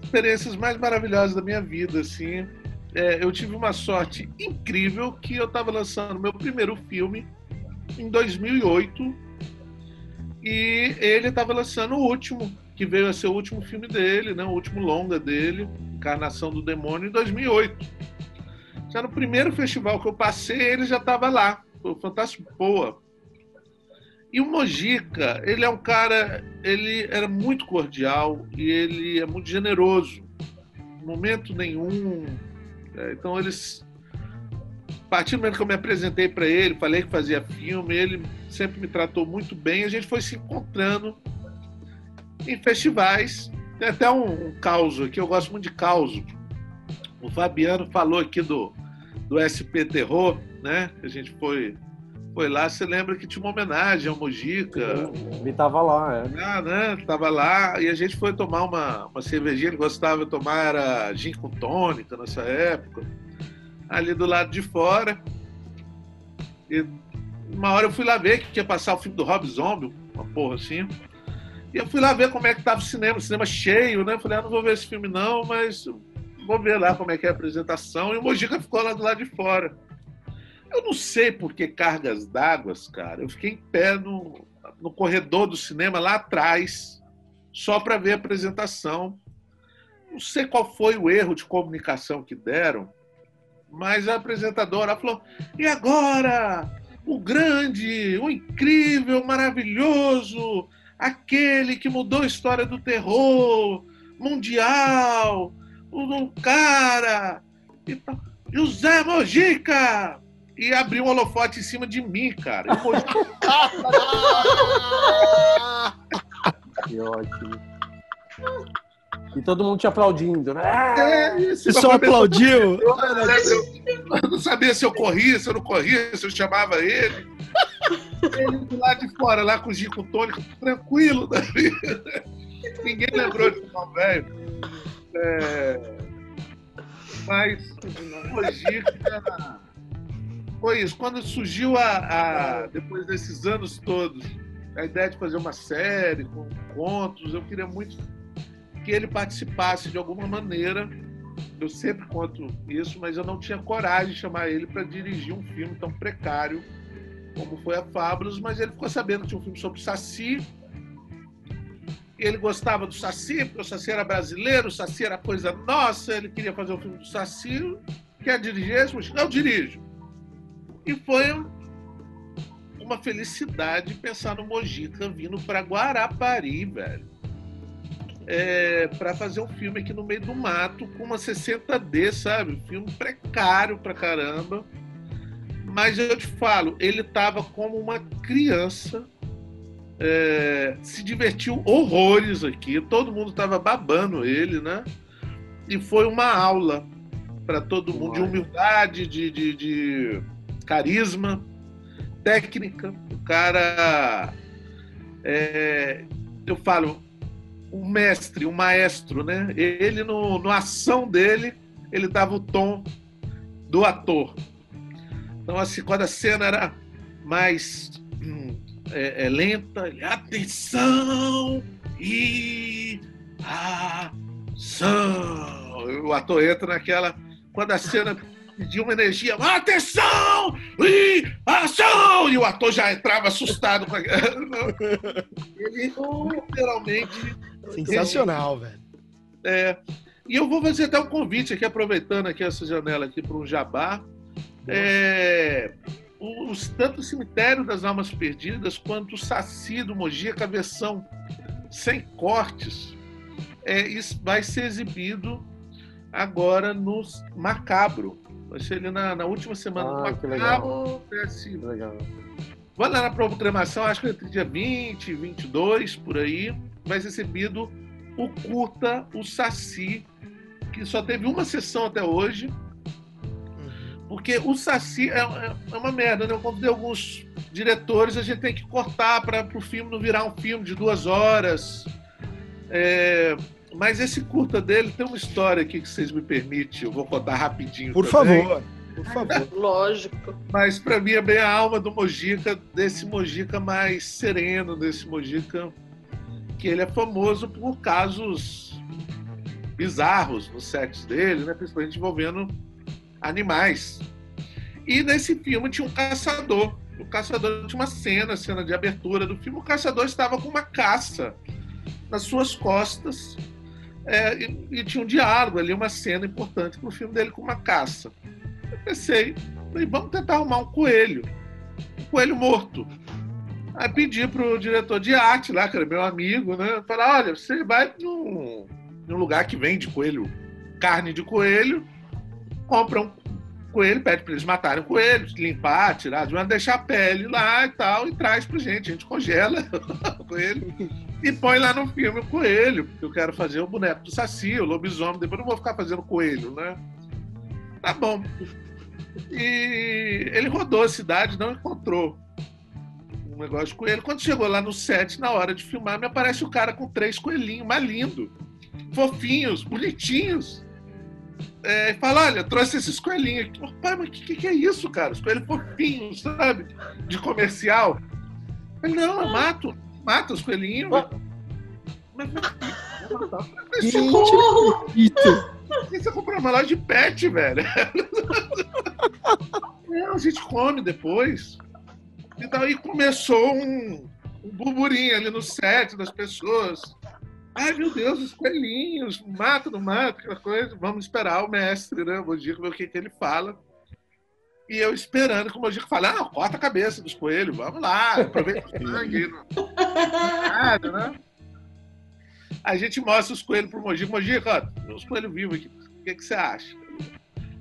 experiências mais maravilhosas da minha vida, assim. É, eu tive uma sorte incrível que eu estava lançando meu primeiro filme em 2008 e ele estava lançando o último, que veio a ser o último filme dele, né, o último longa dele, Encarnação do Demônio, em 2008. Já no primeiro festival que eu passei, ele já estava lá, foi Fantástico Poa. E o Mojica, ele é um cara, ele era muito cordial e ele é muito generoso. Momento nenhum. é, então eles. A partir do momento que eu me apresentei para ele, falei que fazia filme, ele sempre me tratou muito bem. A gente foi se encontrando em festivais. Tem até um, um caos aqui, eu gosto muito de caos. O Fabiano falou aqui do, do SP Terror, né? A gente foi foi lá, você lembra que tinha uma homenagem ao Mojica. Ele tava lá, é. Ah, né? Tava lá e a gente foi tomar uma, uma cervejinha, ele gostava de tomar era gin com tônica nessa época. Ali do lado de fora. E uma hora eu fui lá ver que ia passar o filme do Rob Zombie, uma porra assim. E eu fui lá ver como é que tava o cinema, o cinema cheio, né? Falei, ah, não vou ver esse filme não, mas vou ver lá como é que é a apresentação. E o Mojica ficou lá do lado de fora. Eu não sei por que cargas d'água, cara. Eu fiquei em pé no, no corredor do cinema, lá atrás, só para ver a apresentação. Não sei qual foi o erro de comunicação que deram, mas a apresentadora falou: e agora? O grande, o incrível, maravilhoso, aquele que mudou a história do terror mundial, o cara. E. José Mojica! e abriu um holofote em cima de mim, cara. que ótimo. E todo mundo te aplaudindo, né? É, isso. E só aplaudiu. Eu, eu, não sabia se eu corria, se eu não corria, se eu chamava ele. Ele do lado de fora, lá com o Gico Tônico, tranquilo da vida. Ninguém lembrou de mal velho. É... Mas o Gica foi isso. Quando surgiu a, a, depois desses anos todos, a ideia de fazer uma série com contos, eu queria muito que ele participasse de alguma maneira. Eu sempre conto isso, mas eu não tinha coragem de chamar ele para dirigir um filme tão precário como foi a Fábulos, mas ele ficou sabendo que tinha um filme sobre Saci. Ele gostava do Saci, porque o Saci era brasileiro, o Saci era coisa nossa, ele queria fazer um filme do Saci. Quer dirigir esse? Eu dirijo. E foi uma felicidade pensar no Mojica vindo para Guarapari, velho. É, para fazer um filme aqui no meio do mato com uma 60D, sabe? filme precário pra caramba. Mas eu te falo, ele tava como uma criança, é, se divertiu horrores aqui, todo mundo tava babando ele, né? E foi uma aula para todo mundo de humildade, de, de, de carisma, técnica, o cara. É, eu falo, um mestre, um maestro, né? Ele, no, no ação dele, ele dava o tom do ator. Então, assim, quando a cena era mais é, é, lenta, ele, atenção e ação. O ator entra naquela. Quando a cena de uma energia, atenção! E ação! E o ator já entrava assustado. Com a... Ele literalmente. Sensacional, ele... velho. É, e eu vou fazer até um convite aqui, aproveitando aqui essa janela aqui para um jabá. É, os, tanto o Cemitério das Almas Perdidas quanto o Saci do Mojica, a versão sem cortes, é, isso vai ser exibido agora no Macabro, Vai ser ali na, na última semana ah, do Macabro. Assim. Legal. Vai lá na programação, acho que é entre dia 20, 22, por aí, vai ser exibido o Curta, o Saci, que só teve uma sessão até hoje. Porque o Saci é, é, é uma merda, né? Eu convidei alguns diretores, a gente tem que cortar para o filme não virar um filme de duas horas. É, mas esse curta dele tem uma história aqui que vocês me permitem, eu vou contar rapidinho. Por também. favor. Por favor. Lógico. Mas para mim é bem a alma do Mojica, desse Mojica mais sereno, desse Mojica que ele é famoso por casos bizarros nos sets dele, né? principalmente envolvendo animais. E nesse filme tinha um caçador. O caçador tinha uma cena, cena de abertura do filme. O caçador estava com uma caça nas suas costas é, e, e, tinha um diálogo ali, uma cena importante para o filme dele com uma caça. Eu pensei, falei, vamos tentar arrumar um coelho, um coelho morto. Aí pedi pro diretor de arte lá, que era meu amigo, né? Falar, olha, você vai num, num lugar que vende coelho, carne de coelho, compra um coelho, pede para eles matarem o coelho, limpar, tirar, deixar a pele lá e tal, e traz pra gente. A gente congela o coelho e põe lá no filme o coelho, porque eu quero fazer o boneco do Saci, o lobisomem, depois não vou ficar fazendo coelho, né? Tá bom. E ele rodou a cidade, não encontrou um negócio de coelho. Quando chegou lá no set, na hora de filmar, me aparece o cara com três coelhinhos, mais lindo, fofinhos, bonitinhos. É, e fala, olha, trouxe esses coelhinhos aqui. Oh, pai, mas o que, que, é isso, cara? Os coelhos fofinhos, sabe? De comercial. Ele, não, eu mato, mato os coelhinhos. Mas, mas, você comprou uma loja de pet, velho. Não, a gente come depois. E daí começou um, um burburinho ali no set das pessoas. Ai, meu Deus, os coelhinhos, mata, não mata, aquela coisa. Vamos esperar o mestre, né? O Mojico ver o que, que ele fala. E eu esperando que o Mojico fale, ah, corta a cabeça dos coelhos, vamos lá, aproveita o sangue. Nada, né? A gente mostra os coelhos pro Mojico. Mojico, ó, os coelhos vivos aqui. O que, que você acha?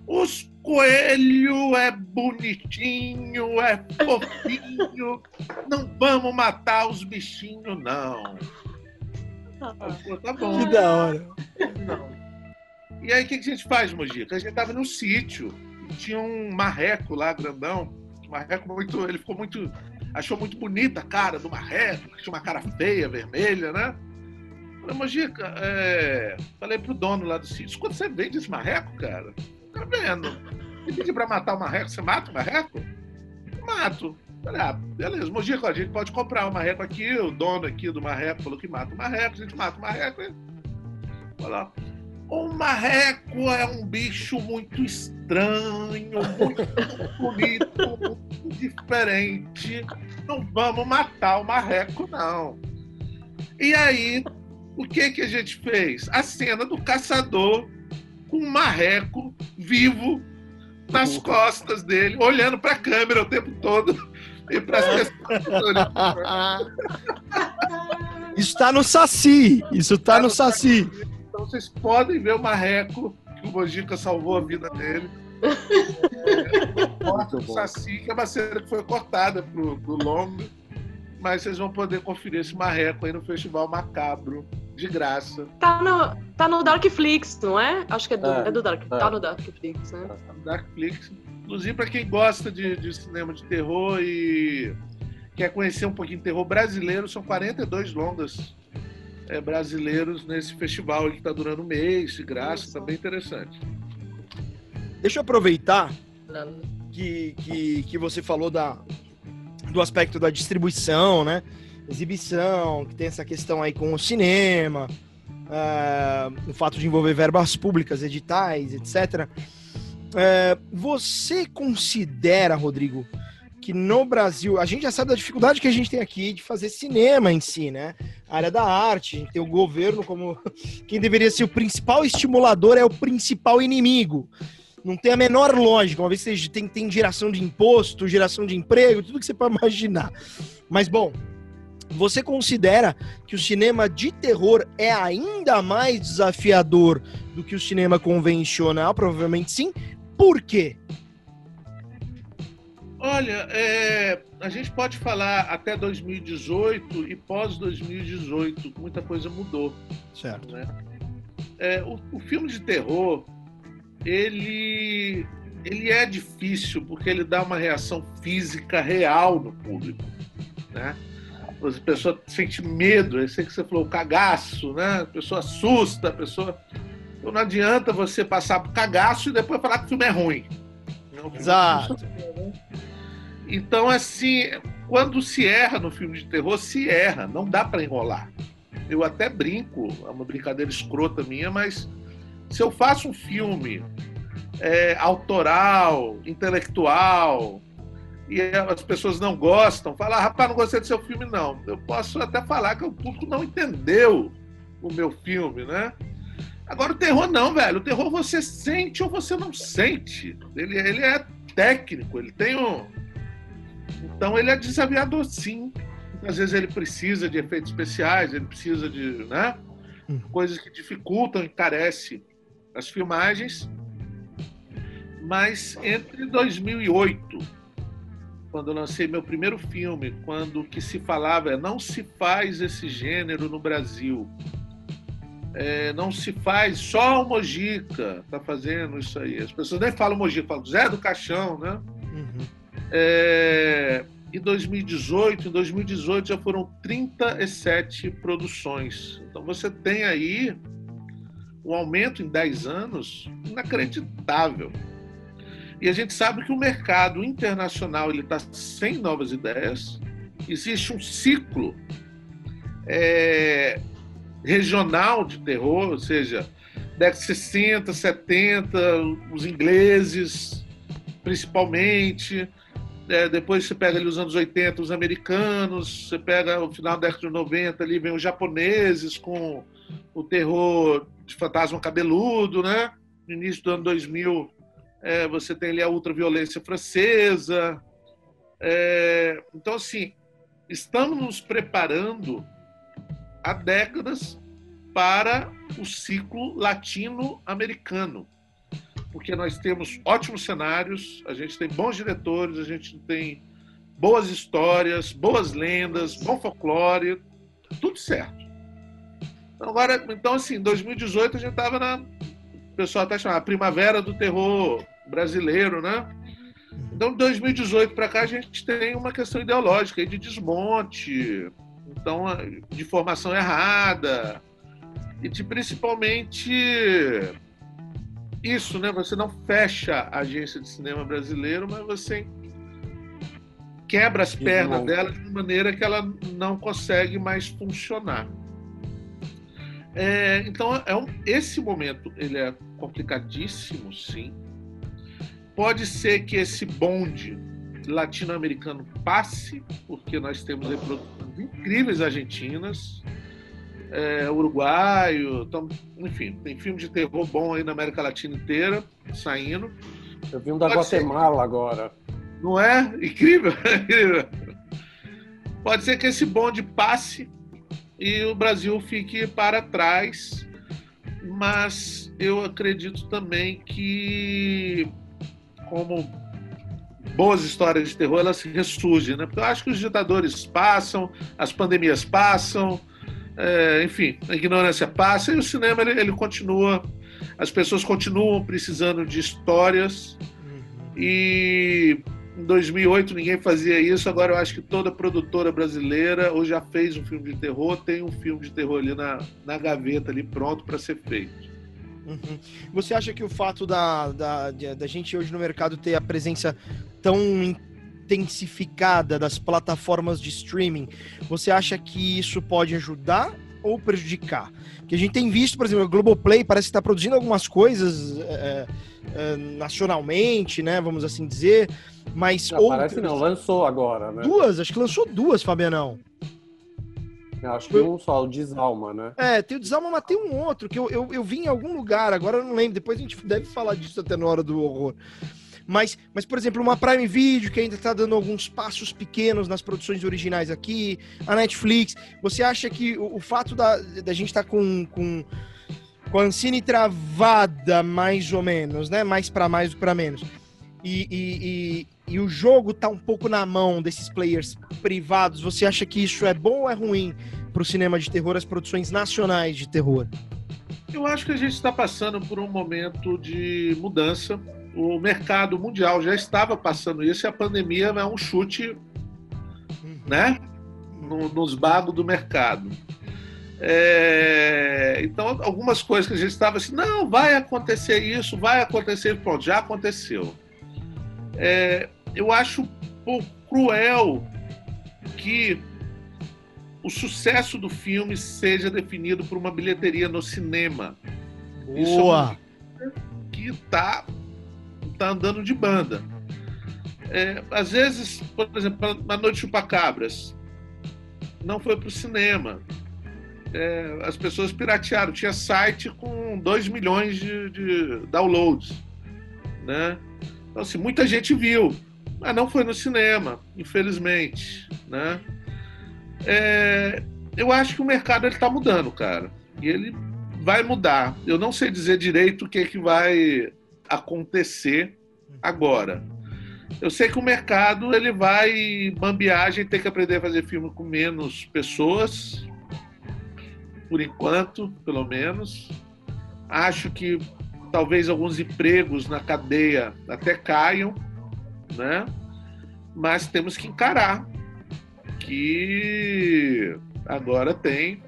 Os coelhos é bonitinho, é fofinho. Não vamos matar os bichinhos, não. Pô, tá bom. Que da hora. Não. E aí, o que, que a gente faz, Mojica? A gente tava no sítio. Tinha um marreco lá, grandão. Um marreco muito. Ele ficou muito. Achou muito bonita a cara do marreco, que tinha uma cara feia, vermelha, né? Falei, Mojica, é... falei pro dono lá do sítio, quando você vende esse marreco, cara, tá vendo? Me pede pra matar o marreco, você mata o marreco? Mato. Falei, ah, beleza, Mojica, a gente pode comprar o marreco aqui, o dono aqui do marreco falou que mata o marreco, a gente mata o marreco. E... Olha O marreco é um bicho muito estranho, muito bonito, muito diferente. Não vamos matar o marreco, não. E aí, o que que a gente fez? A cena do caçador com um marreco vivo nas uhum. costas dele, olhando para a câmera o tempo todo e as pessoas. Isso está no Saci. Isso está tá no Saci. Então vocês podem ver o marreco que o Mojica salvou a vida dele. É, o Saci, que é uma cena que foi cortada pro, pro longo mas vocês vão poder conferir esse marreco aí no Festival Macabro, de graça. Tá no, tá no Darkflix, não é? Acho que é do, é, é do Dark. É. Tá no Darkflix, né? Tá no Darkflix. Inclusive, para quem gosta de, de, cinema de terror e quer conhecer um pouquinho de terror brasileiro, são 42 longas é, brasileiros nesse festival que está durando um mês, de graça, está bem interessante. Deixa eu aproveitar que, que, que você falou da, do aspecto da distribuição, né? Exibição, que tem essa questão aí com o cinema, uh, o fato de envolver verbas públicas, editais, etc. É, você considera, Rodrigo, que no Brasil, a gente já sabe da dificuldade que a gente tem aqui de fazer cinema em si, né? A área da arte, a gente tem o governo como quem deveria ser o principal estimulador, é o principal inimigo não tem a menor lógica, uma vez que tem, tem geração de imposto, geração de emprego, tudo que você pode imaginar. Mas, bom, você considera que o cinema de terror é ainda mais desafiador do que o cinema convencional? Provavelmente sim. Por quê? Olha, é, a gente pode falar até 2018 e pós 2018, muita coisa mudou. Certo. Né? É, o, o filme de terror ele, ele é difícil porque ele dá uma reação física real no público, né? A pessoa sente medo, é isso que você falou, o cagaço, né? A pessoa assusta, a pessoa... Então não adianta você passar por cagaço e depois falar que o filme é ruim. Exato. Então, assim, quando se erra no filme de terror, se erra, não dá para enrolar. Eu até brinco, é uma brincadeira escrota minha, mas se eu faço um filme é, autoral, intelectual, e as pessoas não gostam, falar, ah, rapaz, não gostei do seu filme, não. Eu posso até falar que o público não entendeu o meu filme, né? Agora, o terror não, velho. O terror você sente ou você não sente. Ele, ele é técnico, ele tem um. Então, ele é desafiador, sim. Às vezes, ele precisa de efeitos especiais, ele precisa de. né? Hum. Coisas que dificultam, encarece as filmagens, mas entre 2008, quando eu lancei meu primeiro filme, quando o que se falava é não se faz esse gênero no Brasil, É, não se faz, só o Mojica está fazendo isso aí. As pessoas nem falam Mojica, falam Zé do Caixão, né? Uhum. É, em 2018, em 2018 já foram 37 produções. Então você tem aí um aumento em 10 anos inacreditável. E a gente sabe que o mercado internacional ele está sem novas ideias. Existe um ciclo é, regional de terror, ou seja, década de 60, 70, os ingleses, principalmente. É, depois você pega ali os anos 80, os americanos, você pega o final da década de 90, ali vem os japoneses com o terror de fantasma cabeludo, né? No início do ano 2000, é, você tem ali a ultraviolência francesa. É, então, assim, estamos nos preparando há décadas para o ciclo latino-americano. Porque nós temos ótimos cenários, a gente tem bons diretores, a gente tem boas histórias, boas lendas, bom folclore, tudo certo. Então, agora, então assim, em 2018 a gente estava na. O pessoal até chamava Primavera do Terror brasileiro, né? Então, de 2018 para cá, a gente tem uma questão ideológica de desmonte, então, de formação errada, e de principalmente isso, né? Você não fecha a agência de cinema brasileiro, mas você quebra as pernas dela de maneira que ela não consegue mais funcionar. É, então, é um, esse momento ele é complicadíssimo, sim. Pode ser que esse bonde latino-americano passe, porque nós temos produções incríveis argentinas, é, uruguaio, então, enfim, tem filme de terror bom aí na América Latina inteira saindo. Eu vi um da Pode Guatemala ser. agora. Não é? Incrível! Pode ser que esse bonde passe e o Brasil fique para trás, mas eu acredito também que, como boas histórias de terror, elas ressurgem, né? Porque eu acho que os ditadores passam, as pandemias passam, é, enfim, a ignorância passa e o cinema ele, ele continua, as pessoas continuam precisando de histórias uhum. e em 2008 ninguém fazia isso, agora eu acho que toda produtora brasileira ou já fez um filme de terror, tem um filme de terror ali na, na gaveta, ali pronto para ser feito. Uhum. Você acha que o fato da, da, da gente hoje no mercado ter a presença tão intensificada das plataformas de streaming, você acha que isso pode ajudar ou prejudicar? Que a gente tem visto, por exemplo, o Globoplay parece que está produzindo algumas coisas é, é, nacionalmente, né? Vamos assim dizer. Mas. Não, outras... Parece não, lançou agora, né? Duas, acho que lançou duas, Fabianão. Eu acho que um só, o Desalma, né? É, tem o Desalma, mas tem um outro que eu, eu, eu vi em algum lugar, agora eu não lembro. Depois a gente deve falar disso até na hora do horror. Mas, mas, por exemplo, uma Prime Video que ainda está dando alguns passos pequenos nas produções originais aqui, a Netflix. Você acha que o, o fato da, da gente estar tá com, com, com a Ancine travada, mais ou menos, né? Mais para mais do que para menos. E, e, e, e, o jogo tá um pouco na mão desses players privados. Você acha que isso é bom ou é ruim para o cinema de terror, as produções nacionais de terror? Eu acho que a gente está passando por um momento de mudança o mercado mundial já estava passando isso e a pandemia é um chute né, no, nos bagos do mercado. É, então, algumas coisas que a gente estava assim, não, vai acontecer isso, vai acontecer, pronto, já aconteceu. É, eu acho pouco cruel que o sucesso do filme seja definido por uma bilheteria no cinema. Boa! Isso é que está tá andando de banda. É, às vezes, por exemplo, a Noite Chupacabras não foi para o cinema. É, as pessoas piratearam. Tinha site com 2 milhões de, de, downloads. Né? Então, assim, muita gente viu, mas não foi no cinema, infelizmente. Né? É, eu acho que o mercado está mudando, cara. E ele vai mudar. Eu não sei dizer direito o que, é que vai acontecer agora. Eu sei que o mercado ele vai bambear, a gente tem que aprender a fazer filme com menos pessoas. por enquanto, pelo menos. Acho que talvez alguns empregos na cadeia até caiam, né? Mas temos que encarar que agora tem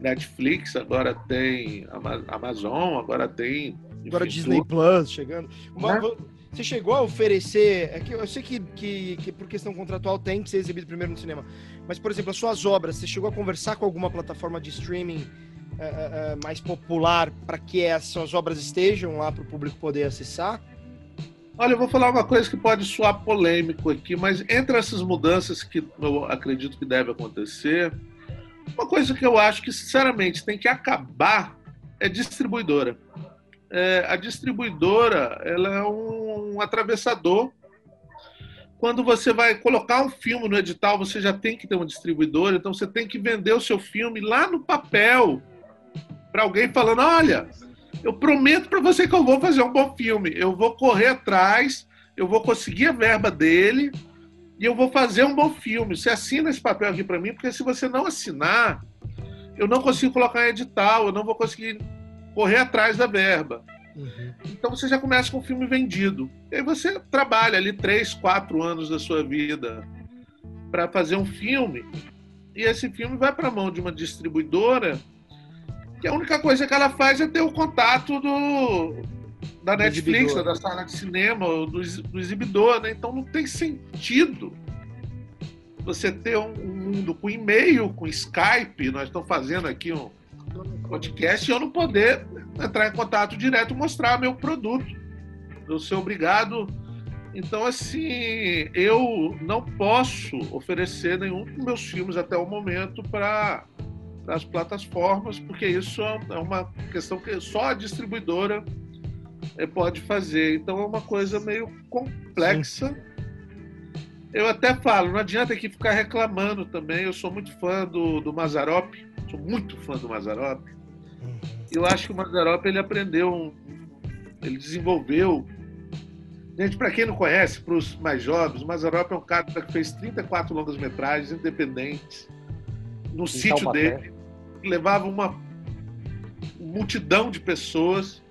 Netflix, agora tem Amazon, agora tem. Agora Disney. Plus chegando. Uma, né? Você chegou a oferecer. É que eu sei que, que, que, por questão contratual tem que ser exibido primeiro no cinema. Mas, por exemplo, as suas obras, você chegou a conversar com alguma plataforma de streaming é, é, mais popular para que essas obras estejam lá para o público poder acessar? Olha, eu vou falar uma coisa que pode soar polêmico aqui, mas entre essas mudanças que eu acredito que deve acontecer, uma coisa que eu acho que, sinceramente, tem que acabar é distribuidora. É, a distribuidora ela é um, um atravessador. Quando você vai colocar um filme no edital, você já tem que ter uma distribuidora, então você tem que vender o seu filme lá no papel para alguém falando: olha, eu prometo para você que eu vou fazer um bom filme, eu vou correr atrás, eu vou conseguir a verba dele e eu vou fazer um bom filme. Você assina esse papel aqui para mim, porque se você não assinar, eu não consigo colocar em edital, eu não vou conseguir correr atrás da verba. Uhum. Então você já começa com o filme vendido. E aí você trabalha ali três, quatro anos da sua vida para fazer um filme. E esse filme vai para a mão de uma distribuidora que a única coisa que ela faz é ter o contato do, da Netflix, da sala de cinema, do, do exibidor, né? Então não tem sentido você ter um, um mundo com e-mail, com Skype, nós estamos fazendo aqui um podcast, e eu não poder entrar em contato direto mostrar meu produto. Eu ser obrigado. Então, assim, eu não posso oferecer nenhum dos meus filmes até o momento para as plataformas, porque isso é uma questão que só a distribuidora é, pode fazer. Então é uma coisa meio complexa. Sim. Eu até falo, não adianta aqui ficar reclamando também. Eu sou muito fã do, do Mazarop, sou muito fã do Mazarop. Uhum. Eu acho que o Mazarop ele aprendeu, ele desenvolveu. Gente, para quem não conhece, para os mais jovens, o Mazarop é um cara que fez 34 longas-metragens independentes no sítio dele, levava uma multidão de pessoas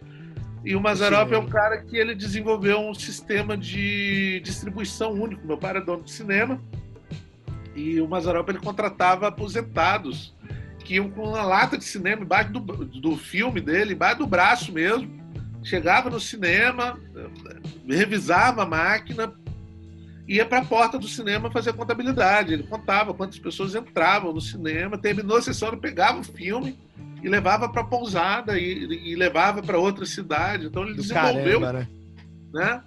e o Mazarop é um cara que ele desenvolveu um sistema de distribuição único. Meu pai era dono de cinema e o Mazarop ele contratava aposentados que iam com uma lata de cinema embaixo do, do filme dele, embaixo do braço mesmo. Chegava no cinema, revisava a máquina, ia para a porta do cinema fazer contabilidade. Ele contava quantas pessoas entravam no cinema, terminou a sessão, ele pegava o filme e levava para pousada e, e levava para outra cidade. Então ele desenvolveu, Caramba, né? né?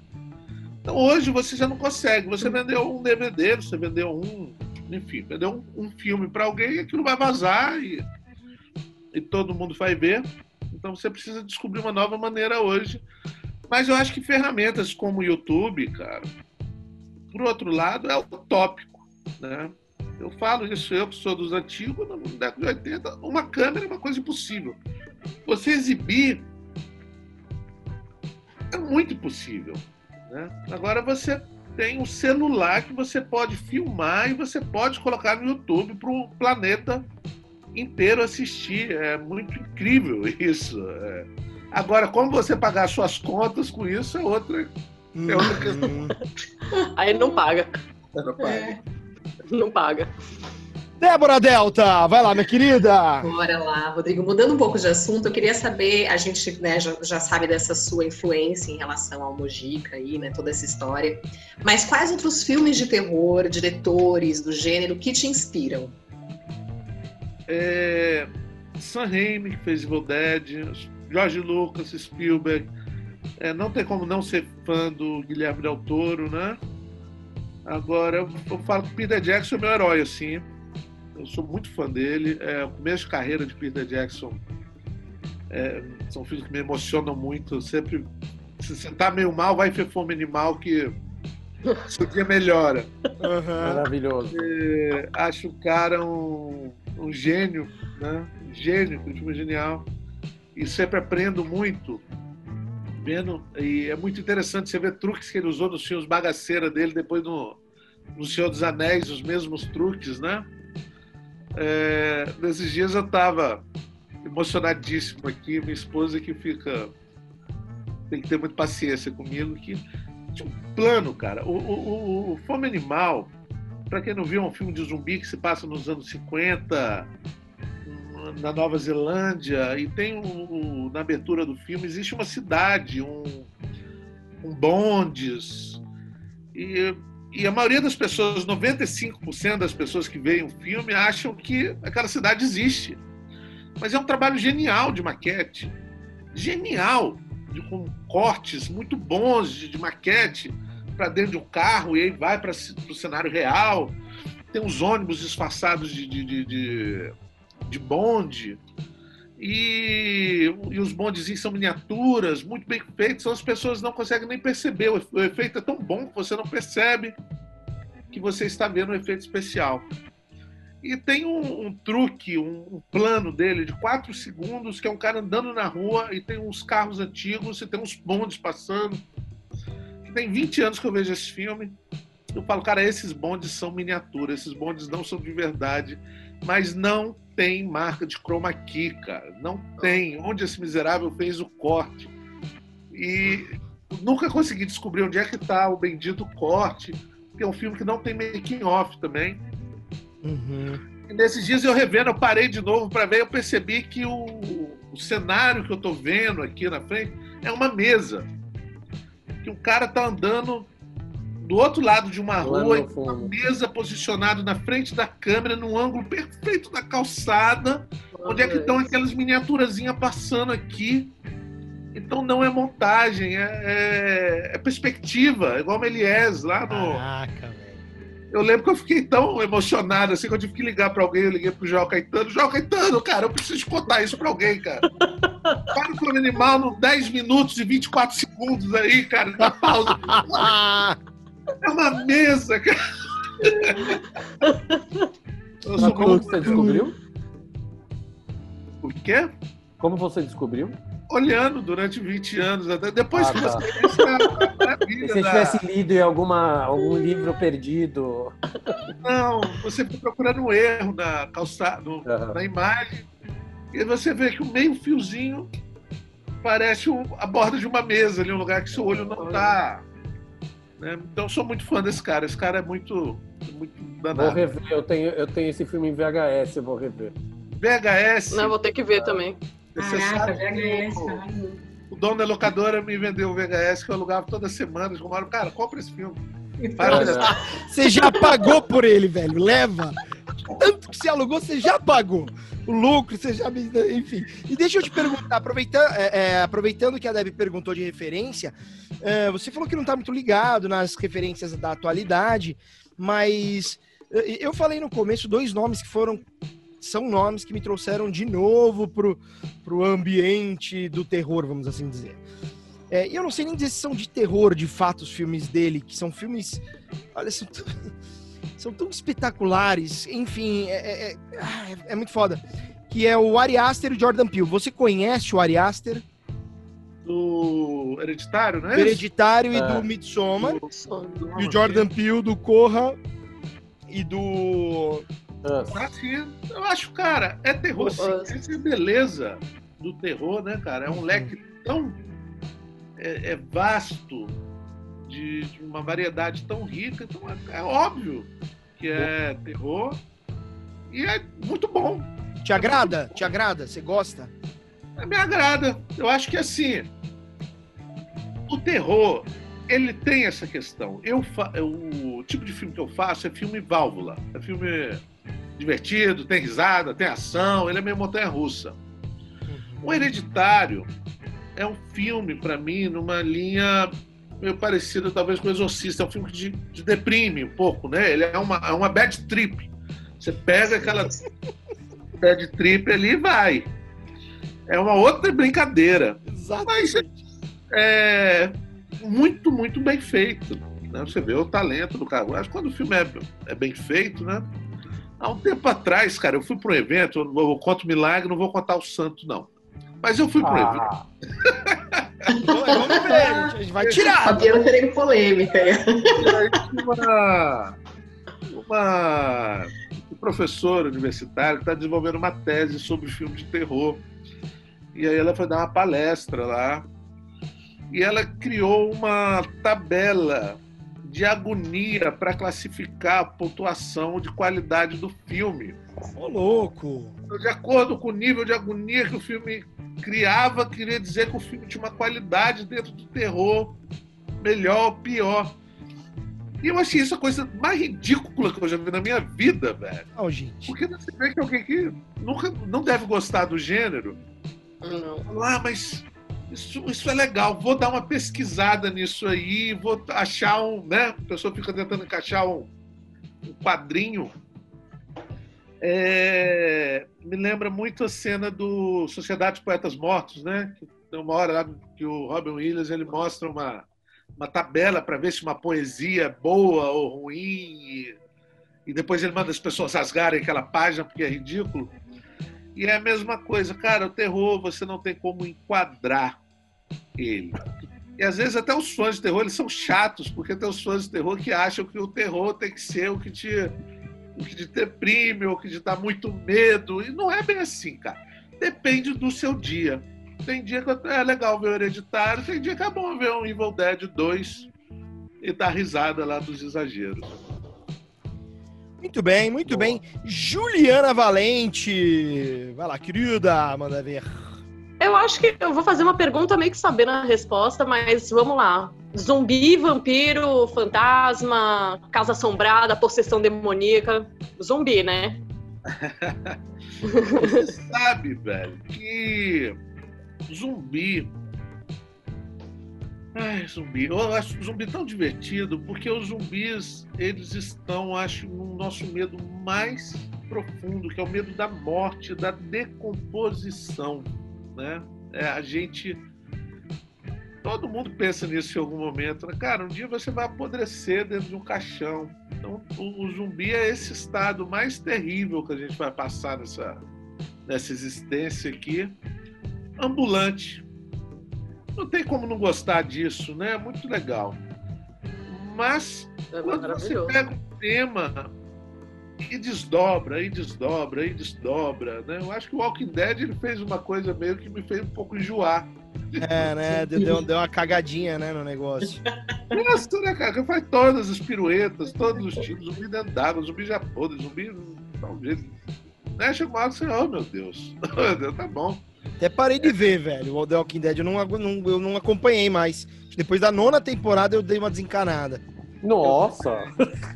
Então hoje você já não consegue. Você vendeu um DVD, você vendeu um, enfim, vendeu um, um filme para alguém e aquilo vai vazar e, e todo mundo vai ver. Então você precisa descobrir uma nova maneira hoje. Mas eu acho que ferramentas como o YouTube, cara, por outro lado, é utópico, né? Eu falo isso, eu que sou dos antigos, na década de 80, uma câmera é uma coisa impossível. Você exibir é muito impossível. Né? Agora você tem um celular que você pode filmar e você pode colocar no YouTube para o planeta inteiro assistir. É muito incrível isso. É. Agora, como você pagar suas contas com isso é outra, é outra questão. Aí não paga. Não paga. É. não paga. Débora Delta, vai lá, minha querida. Bora lá, Rodrigo. Mudando um pouco de assunto, eu queria saber, a gente né, já, já, sabe dessa sua influência em relação ao Mojica aí, né, toda essa história. Mas quais outros filmes de terror, diretores do gênero que te inspiram? É, Sam Raimi, que fez Evil Dead, George Lucas, Spielberg. É, não tem como não ser fã do Guilherme Del Toro, né? Agora, eu, eu falo que Peter Jackson é meu herói, assim. Eu sou muito fã dele. É, o começo de carreira de Peter Jackson é, são filmes que me emocionam muito. Sempre, se você tá meio mal, vai ver Fome Animal que seu dia melhora. Uhum. Maravilhoso. É, acho o cara um, um gênio, né? Um gênio, um filme genial. E sempre aprendo muito vendo. E é muito interessante você ver truques que ele usou nos filmes bagaceira dele, depois no, no Senhor dos Anéis, os mesmos truques, né? É, nesses dias eu tava emocionadíssimo aqui, minha esposa que fica. Tem que ter muita paciência comigo, que tinha um plano, cara. O, o, o, Fome Animal, para quem não viu, é um filme de zumbi que se passa nos anos 50, na Nova Zelândia, e tem o, na abertura do filme, existe uma cidade, um, um bondes, e, e a maioria das pessoas, 95% das pessoas que veem o filme, acham que aquela cidade existe. Mas é um trabalho genial de maquete. Genial! De, com cortes muito bons de, de maquete para dentro de um carro e aí vai para o cenário real. Tem os ônibus disfarçados de, de, de, de, de bonde. E, e, os bondezinhos são miniaturas, muito bem feitos, então as pessoas não conseguem nem perceber. O, efeito é tão bom que você não percebe que você está vendo um efeito especial. E tem um, um truque, um, um, plano dele de quatro segundos, que é um cara andando na rua e tem uns carros antigos e tem uns bondes passando. Tem 20 anos que eu vejo esse filme. Eu falo, cara, esses bondes são miniaturas, esses bondes não são de verdade, mas não tem marca de chroma key, cara. Não tem. Onde esse miserável fez o corte. E nunca consegui descobrir onde é que está o bendito corte, que é um filme que não tem making off também. Uhum. E nesses dias eu revendo, eu parei de novo para ver, eu percebi que o, o cenário que eu estou vendo aqui na frente é uma mesa. Que o cara tá andando do outro lado de uma rua, uma mesa posicionada na frente da câmera, num ângulo perfeito da calçada, onde é que estão aquelas miniaturazinhas passando aqui. Então não é montagem, é, é, é perspectiva, igual Melies lá no. Caraca, eu lembro que eu fiquei tão emocionado assim que eu tive que ligar para alguém. Eu liguei pro João Caetano. João Caetano, cara, eu preciso contar isso para alguém, cara. Para o Flamengo Animal no 10 minutos e 24 segundos aí, cara, dá pausa. É uma mesa, cara. Mas como você descobriu? O quê? Como você descobriu? olhando durante 20 anos, até depois ah, que tá. você Se você tivesse lido em alguma, algum livro perdido. Não, você foi procurando um erro na calçada, uhum. na imagem, e você vê que o meio fiozinho parece a borda de uma mesa ali, um lugar que seu olho não está. Né? Então eu sou muito fã desse cara. Esse cara é muito, muito danado. Vou rever, eu tenho, eu tenho esse filme em VHS, eu vou rever. VHS? Não, vou ter que ver ah. também. Você Caraca, sabe VHS, o, o dono da locadora me vendeu o VHS que eu alugava toda semana. Eu falava, cara, compra esse filme. Você já pagou por ele, velho. Leva. Tanto que você alugou, você já pagou. O lucro, você já. Enfim. E deixa eu te perguntar, aproveitando, é, é, aproveitando que a Deb perguntou de referência, é, você falou que não está muito ligado nas referências da atualidade, mas eu falei no começo dois nomes que foram são nomes que me trouxeram de novo pro, pro ambiente do terror, vamos assim dizer. É, eu não sei nem dizer se são de terror, de fato, os filmes dele, que são filmes. Olha, são, são tão espetaculares. Enfim, é, é, é, ah, é, muito foda. Que é o Ari Aster e o Jordan Peele. Você conhece o Ari Aster? Do Hereditário, né? Do Hereditário e do é. Midsommar. E o Jordan Peele do Corra e do Assim, eu acho, cara, é terror sim. Essa é a beleza do terror, né, cara? É um uhum. leque tão é, é vasto, de, de, uma variedade tão rica, então é, é óbvio que é terror e é muito bom. Te agrada? Te agrada? Você gosta? É, me agrada. Eu acho que assim, o terror ele tem essa questão. Eu. O tipo de filme que eu faço é filme válvula. É filme divertido, tem risada, tem ação, ele é meio montanha-russa. O Hereditário é um filme, para mim, numa linha meio parecida, talvez, com o Exorcista. É um filme que te, deprime um pouco, né? Ele é uma, é uma bad trip. Você pega aquela bad trip ali e vai. É uma outra brincadeira. Exatamente. Mas é muito, muito bem feito. Né? Você vê o talento do cara. Acho que quando o filme é, é bem feito, né? Há um tempo atrás, cara, eu fui para um evento, eu, eu conto milagre, não vou contar o santo, não. Mas eu fui para um ah. evento. Vamos ver, a gente vai tirar. Fabiano querendo polêmica. uma... uma professora universitária que está desenvolvendo uma tese sobre filme de terror. E aí ela foi dar uma palestra lá. E ela criou uma tabela de agonia para classificar a pontuação de qualidade do filme. Ô, louco! De acordo com o nível de agonia que o filme criava, queria dizer que o filme tinha uma qualidade dentro do terror melhor ou pior. E eu achei isso a coisa mais ridícula que eu já vi na minha vida, velho. Não, gente. Porque você vê que alguém que nunca não deve gostar do gênero. Não. Ah, mas isso, isso é legal. Vou dar uma pesquisada nisso aí, vou achar um, né? A pessoa fica tentando encaixar um, um quadrinho. É, me lembra muito a cena do Sociedade de Poetas Mortos, né? Que Tem uma hora lá que o Robin Williams ele mostra uma, uma tabela para ver se uma poesia é boa ou ruim e, e depois ele manda as pessoas rasgarem aquela página porque é ridículo. E é a mesma coisa, cara, o terror você não tem como enquadrar ele. E às vezes até os fãs de terror eles são chatos, porque tem os fãs de terror que acham que o terror tem que ser o que te, o que te deprime, ou o que te dá muito medo. E não é bem assim, cara. Depende do seu dia. Tem dia que é legal ver o Hereditário, tem dia que é bom ver um Evil Dead 2 e dar risada lá dos exageros. Muito bem, muito bem. Juliana Valente. Vai lá, querida, manda ver. Eu acho que eu vou fazer uma pergunta meio que sabendo a resposta, mas vamos lá. Zumbi, vampiro, fantasma, casa assombrada, possessão demoníaca. Zumbi, né? Você sabe, velho, que zumbi. Ai, zumbi. Eu acho zumbi tão divertido porque os zumbis, eles estão, acho, no nosso medo mais profundo, que é o medo da morte, da decomposição, né? É, a gente todo mundo pensa nisso em algum momento, né? Cara, um dia você vai apodrecer dentro de um caixão. Então, o, zumbi é esse estado mais terrível que a gente vai passar nessa, nessa existência aqui, ambulante. Não tem como não gostar disso, né? É muito legal. Mas É quando você pega um tema e desdobra, e desdobra, e desdobra, né? Eu acho que o Walking Dead ele fez uma coisa meio que me fez um pouco enjoar. É, né? Deu, deu- deu uma cagadinha, né, no negócio. Nossa, né, cara? Faz todas as piruetas, todos os tiros, zumbi dentro d'água, zumbi já podre, zumbi talvez. Né? Chega uma hora que você, oh meu Deus, tá bom. Até parei de ver, velho. O The Walking Dead eu não, não- eu não acompanhei mais. Depois da nona temporada eu dei uma desencanada. Nossa!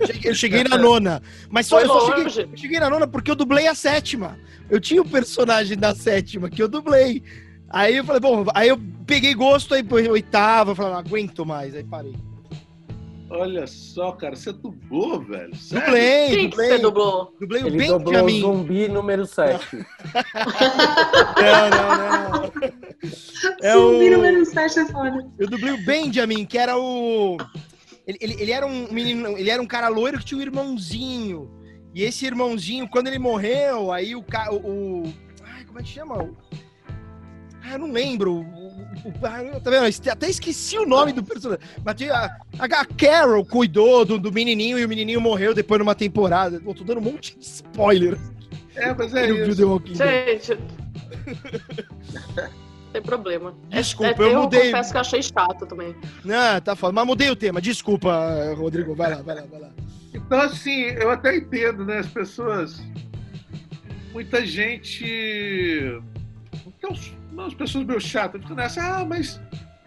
Cheguei- Eu cheguei na nona. Mas só, Foi eu só cheguei, eu cheguei na nona porque eu dublei a sétima. Eu tinha o personagem da sétima que eu dublei. Aí eu falei, bom, aí eu peguei gosto, aí oitava, eu falei, não aguento mais, aí parei. Olha só, cara, você dublou, velho. Sério? Dublei, Quem que você dublei. dublou? Dublei o Ele dobrou o Benjamin. zumbi número 7. Não, não, não. É Zumbi o... número 7 é foda. Eu dublei o Benjamin, que era o. Ele, ele, ele era um menino, ele era um cara loiro que tinha um irmãozinho. E esse irmãozinho, quando ele morreu, aí o cara. O, o- Ai, como é que chama? O- Ah, eu não lembro. Ah, eu- tá vendo? Eu Até esqueci o nome do personagem. Mas a, a Carol cuidou do, do menininho e o menininho morreu depois numa temporada. Eu tô dando um monte de spoiler. É, mas é não isso. Gente. Tem problema. Desculpa, É, eu eu mudei. confesso que eu achei chato também. Ah, tá foda. Mas mudei o tema. Desculpa, Rodrigo. Vai lá, vai lá, vai lá. Então, assim, eu até entendo, né? As pessoas. Muita gente. Então, não, as pessoas meio chatas ficam nessa, ah, mas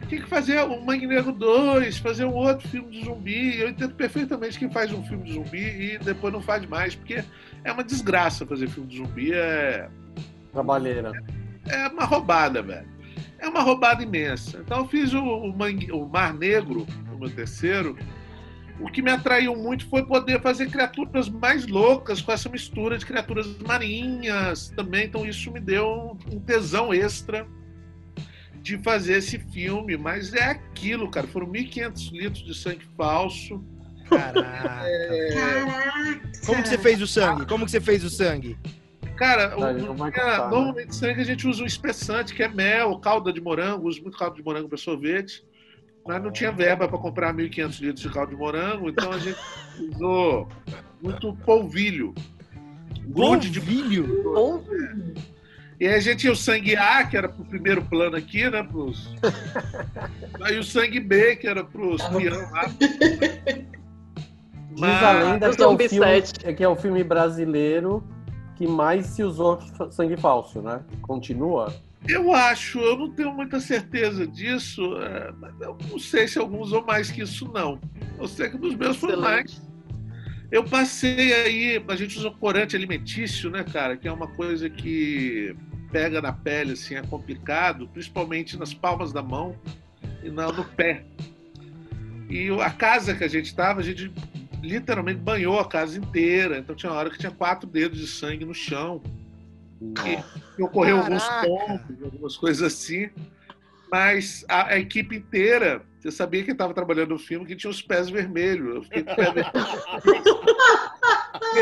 tem que fazer o Mangue Negro 2, fazer um outro filme de zumbi. Eu entendo perfeitamente quem faz um filme de zumbi e depois não faz mais, porque é uma desgraça fazer filme de zumbi, é, Trabalheira. é uma roubada, velho. É uma roubada imensa. Então eu fiz o, o, Mangue- o Mar Negro, o meu terceiro. O que me atraiu muito foi poder fazer criaturas mais loucas com essa mistura de criaturas marinhas também. Então isso me deu um tesão extra de fazer esse filme. Mas é aquilo, cara. Foram 1.500 litros de sangue falso. Caraca. Caraca. Como que você fez o sangue? Como que você fez o sangue? Cara, o- é, contar, né? normalmente sangue a gente usa um espessante, que é mel, calda de morango, uso muito calda de morango para sorvete. Mas não tinha verba para comprar 1.500 litros de caldo de morango, então a gente usou muito polvilho. Grude de polvilho? E aí a gente tinha o sangue A, que era pro primeiro plano aqui, né? Pros... aí o sangue B, que era pros peão lá. Diz a lenda que é, o filme, é que é o filme brasileiro que mais se usou sangue falso, né? Continua? Eu acho, eu não tenho muita certeza disso, é, mas eu não sei se alguns usam mais que isso, não. Eu sei que dos meus foi mais. Eu passei aí, a gente usa corante alimentício, né, cara? Que é uma coisa que pega na pele, assim, é complicado, principalmente nas palmas da mão e no pé. E a casa que a gente estava, a gente literalmente banhou a casa inteira. Então tinha uma hora que tinha quatro dedos de sangue no chão. E ocorreu alguns pontos, algumas coisas assim. Mas a, a equipe inteira, você sabia que estava trabalhando no filme que tinha os pés vermelhos. Eu fiquei com o pé vermelho.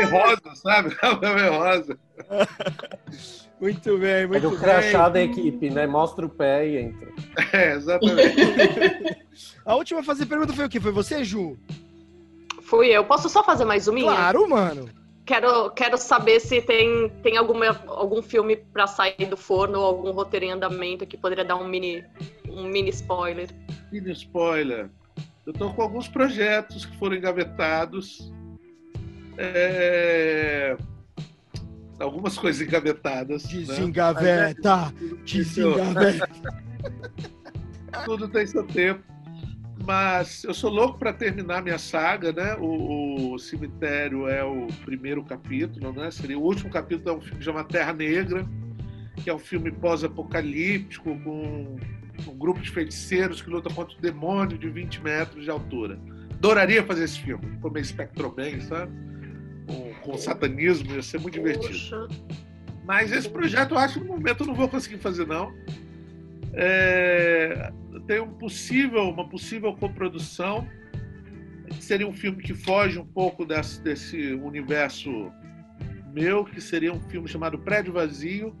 rosa, sabe? rosa. Muito bem, muito é do crachá da equipe, né? Mostra o pé e entra. É, exatamente. a última a fazer pergunta foi o quê? Foi você, Ju? Fui eu. Posso só fazer mais uma? Claro, mano. Quero, quero saber se tem, tem alguma, algum filme para sair do forno ou algum roteiro em andamento que poderia dar um mini, um mini spoiler. Mini spoiler. Eu estou com alguns projetos que foram engavetados. É... Algumas coisas engavetadas. Desengaveta! Né? Desengaveta! Tudo tem seu tempo. Mas eu sou louco para terminar minha saga, né? O, o, Cemitério é o primeiro capítulo, né? Seria o último capítulo é um filme que chama Terra Negra, que é um filme pós-apocalíptico com um grupo de feiticeiros que luta contra o demônio de 20 metros de altura. Adoraria fazer esse filme, com meio bem, sabe? Com, com satanismo, ia ser muito divertido. Poxa. Mas esse projeto eu acho que no momento eu não vou conseguir fazer, não. É, tem um possível, uma possível coprodução. Seria um filme que foge um pouco desse, desse universo meu, que seria um filme chamado Prédio Vazio,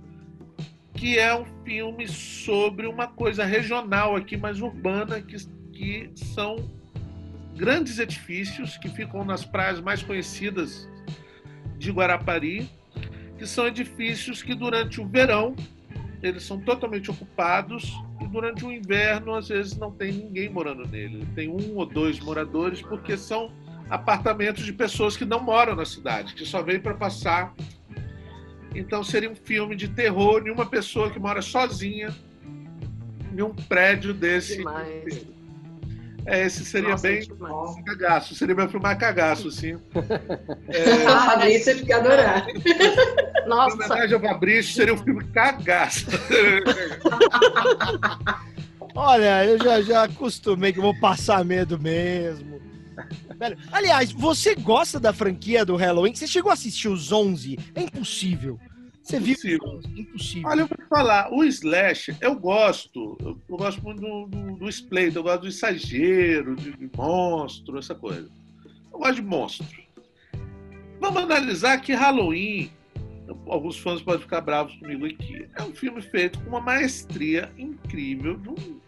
que é um filme sobre uma coisa regional aqui, mais urbana, que, que são grandes edifícios que ficam nas praias mais conhecidas de Guarapari, que são edifícios que durante o verão eles são totalmente ocupados e durante o inverno às vezes não tem ninguém morando nele. Tem um ou dois moradores porque são apartamentos de pessoas que não moram na cidade, que só vêm para passar. Então seria um filme de terror de uma pessoa que mora sozinha em um prédio desse. Demais. É, esse seria Nossa, bem é cagaço. Seria meu filme mais cagaço, assim. É... A Fabrício fica adorar. Nossa. Em homenagem ao Fabrício, seria um filme cagaço. Olha, eu já, já acostumei que eu vou passar medo mesmo. Aliás, você gosta da franquia do Halloween? Você chegou a assistir os 11? É impossível. Você viu? Impossível. Olha, eu vou falar, o Slash, eu gosto. Eu, eu gosto muito do, do, do Splay, eu gosto do exagero, de, de, monstro, essa coisa. Eu gosto de monstro. Vamos analisar que Halloween, alguns fãs podem ficar bravos comigo aqui, é um filme feito com uma maestria incrível, de um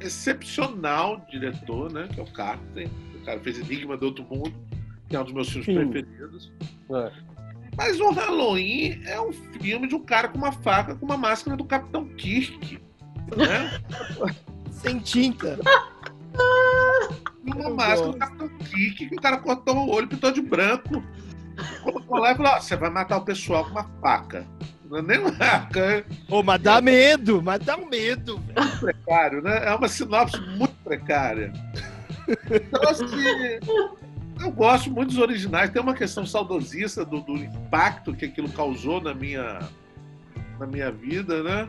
excepcional diretor, né? Que é o Carter. O cara fez Enigma do Outro Mundo, que é um dos meus filmes Sim. preferidos. É. Mas o Halloween é um filme de um cara com uma faca com uma máscara do Capitão Kirk. Né? Sem tinta. Uma máscara do Capitão Kirk que o cara cortou o olho, pintou de branco. Colocou lá e falou: você vai matar o pessoal com uma faca. Não é nem uma faca. Ô, mas dá medo, mas dá medo. Muito precário, né? É uma sinopse muito precária. Então, assim, eu gosto muito dos originais. Tem uma questão saudosista do, do impacto que aquilo causou na minha, na minha vida, né?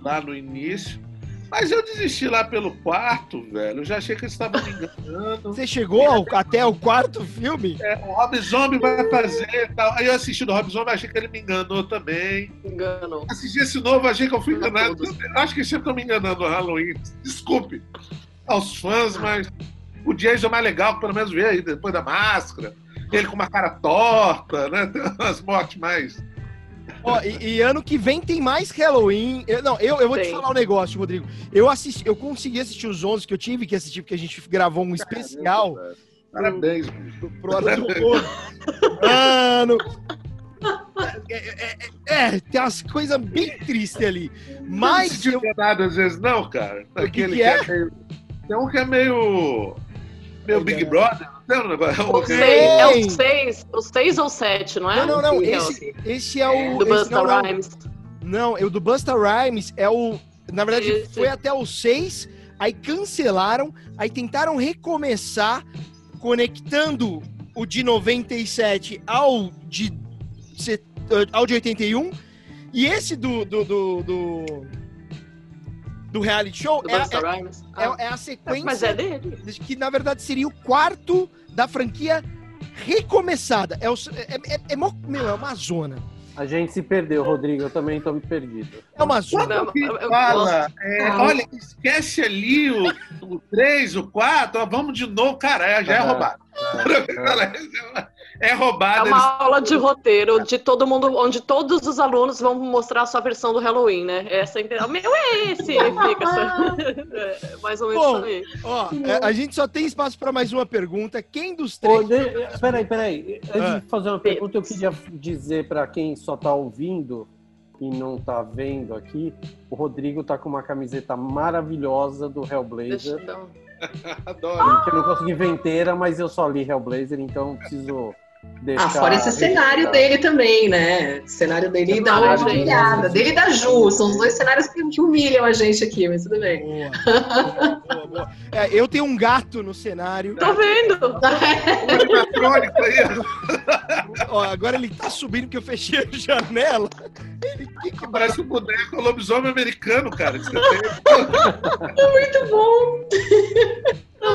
Lá no início. Mas eu desisti lá pelo quarto, velho. Eu já achei que eles estavam me enganando. Você chegou ao, até o quarto filme? É, o Rob Zombie vai fazer e tal. Aí eu assisti do Rob Zombie, achei que ele me enganou também. Enganou. Assisti esse novo, achei que eu fui enganado. Acho que sempre estão me enganando no Halloween. Desculpe aos fãs, mas o Jason é mais legal, pelo menos ver aí depois da máscara. Ele com uma cara torta, né? Tem umas mortes mais. Ó, e, e ano que vem tem mais Halloween. Eu- não, eu, eu vou te falar um negócio, Rodrigo. Eu assisti, eu consegui assistir os 11 que eu tive que assistir, porque a gente gravou um especial Parabéns, bicho. pro Hora do. Mano. É, é- é- é, tem umas coisas bem tristes ali. Mas não eu, nada às vezes, não, cara. O que Aquele que é? meio- Tem um que é meio. Meio Big Brother, não um negócio? O seis, é o 6, o seis ou 7, não é? Não, não, não. É o- Esse, esse é o. do esse Busta não, não. Rhymes. Não, o do Busta Rhymes é o. Na verdade, Esse. foi até o 6, aí cancelaram, aí tentaram recomeçar, conectando o de 97 ao de, se- ao de 81. E esse do. do, do, do, do reality show Do é, é- é- Ah. é a sequência. Mas é dele. Que na verdade seria o quarto da franquia recomeçada. É, o, é, é, é, mó- meu, é uma zona. A gente se perdeu, Rodrigo. Eu também tô me perdido. É uma zona. Não, eu- eu Fala, é, olha, esquece ali o, o 3, o 4, ó, vamos de novo. Cara, é, já é Ah, roubado. É É roubado. uma eles- aula de roteiro de todo mundo, onde todos os alunos vão mostrar a sua versão do Halloween, né? Essa é O meu é esse! Fica essa... é, mais ou menos Bom, isso aí. Ó, é, a gente só tem espaço para mais uma pergunta. Quem dos Ô, três. de- Peraí, peraí. Antes Ah. de fazer uma pergunta, eu queria dizer para quem só tá ouvindo e não tá vendo aqui, o Rodrigo tá com uma camiseta maravilhosa do Hellblazer, Adoro. que eu não consegui ver inteira, mas eu só li Hellblazer, então preciso deixar... Ah, fora esse cenário dele também, né? O cenário dele dá uma humilhada. Dele e da Ju. São os dois cenários que, humilham a gente aqui, mas tudo bem. Boa, boa, boa, boa. É, eu tenho um gato no cenário. Tô vendo! Ó, agora ele tá subindo porque eu fechei a janela. Ele que que Parece um boneco lobisomem americano, cara. que você tem. Muito bom.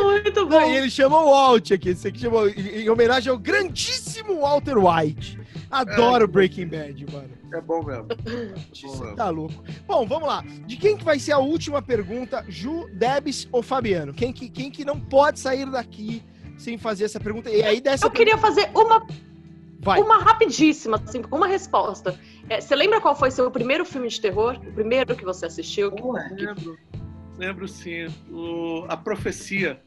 Muito bom. e ele chamou o Walt aqui. Esse aqui chamou em em homenagem ao grandíssimo Walter White. Adoro Breaking Bad, mano. É bom mesmo. Você tá louco. Bom, vamos lá. De quem que vai ser a última pergunta? Ju, Debs ou Fabiano? Quem que, quem que não pode sair daqui sem fazer essa pergunta? E aí dessa Eu queria fazer uma, Vai. uma rapidíssima, assim, uma resposta. É, você lembra qual foi seu primeiro filme de terror? O primeiro que você assistiu? Boa. Lembro, lembro sim. O, a profecia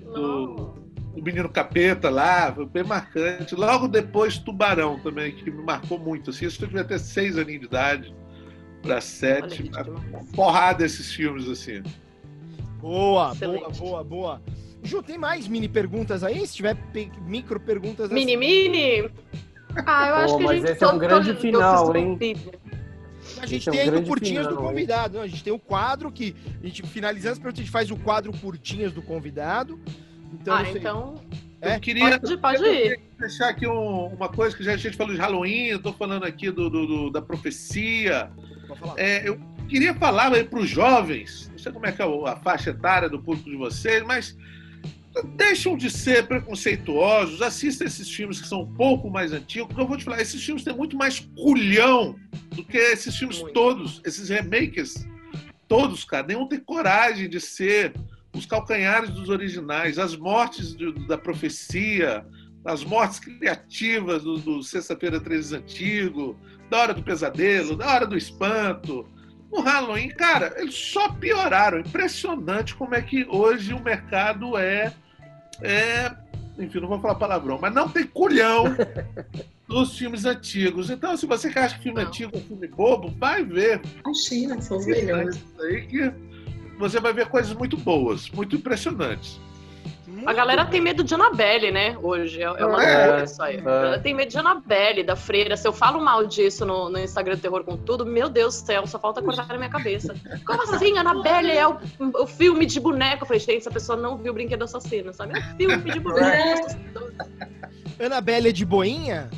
do, do menino capeta lá, foi bem marcante. Logo depois, Tubarão também, que me marcou muito. Assim, isso eu devia ter seis aninhos de idade para sete. Porrada esses filmes, assim. Boa, Excelente. boa, boa, boa. Ju, tem mais mini perguntas aí? Se tiver micro perguntas Mini Mini? Ah, eu Pô, acho que a mas gente esse é um grande final, hein? A gente Esse é um tem ainda o grande curtinhas do final, hein? convidado. né? A gente tem o quadro que a gente finalizando as perguntas, a gente faz o quadro curtinhas do convidado. Então, Ah, então É? Eu queria pode, pode ir. deixar aqui um- uma coisa que já a gente falou de Halloween, eu tô falando aqui do, do- do- da profecia. É, eu queria falar para os jovens, não sei como é que é a faixa etária do público de vocês, mas deixam de ser preconceituosos, assistam esses filmes que são um pouco mais antigos, porque eu vou te falar, esses filmes têm muito mais culhão do que esses filmes Muito. todos, esses remakes todos, cara. Nenhum tem coragem de ser os calcanhares dos originais, as mortes do- da profecia, as mortes criativas do, do Sexta-feira 13 antigo, da Hora do Pesadelo, da Hora do Espanto. No Halloween, cara, eles só pioraram. Impressionante como é que hoje o mercado é. É enfim, não vou falar palavrão, mas não tem culhão dos filmes antigos. Então, se você quer achar que filme Não. antigo é filme bobo, vai ver. Imagina, são os melhores. Isso aí que você vai ver coisas muito boas, muito impressionantes. A galera tem medo de Annabelle, né? Hoje. É é uma É, loucura isso aí. é. Ela tem medo de Annabelle, da freira. Se eu falo mal disso no, no Instagram do Terror com Tudo, meu Deus do céu, só falta cortar na minha cabeça. Como assim? Annabelle é o, o filme de boneco? Eu falei, gente, essa pessoa não viu o Brinquedo Assassino, sabe? É um filme de boneco. Anabelle é de boinha?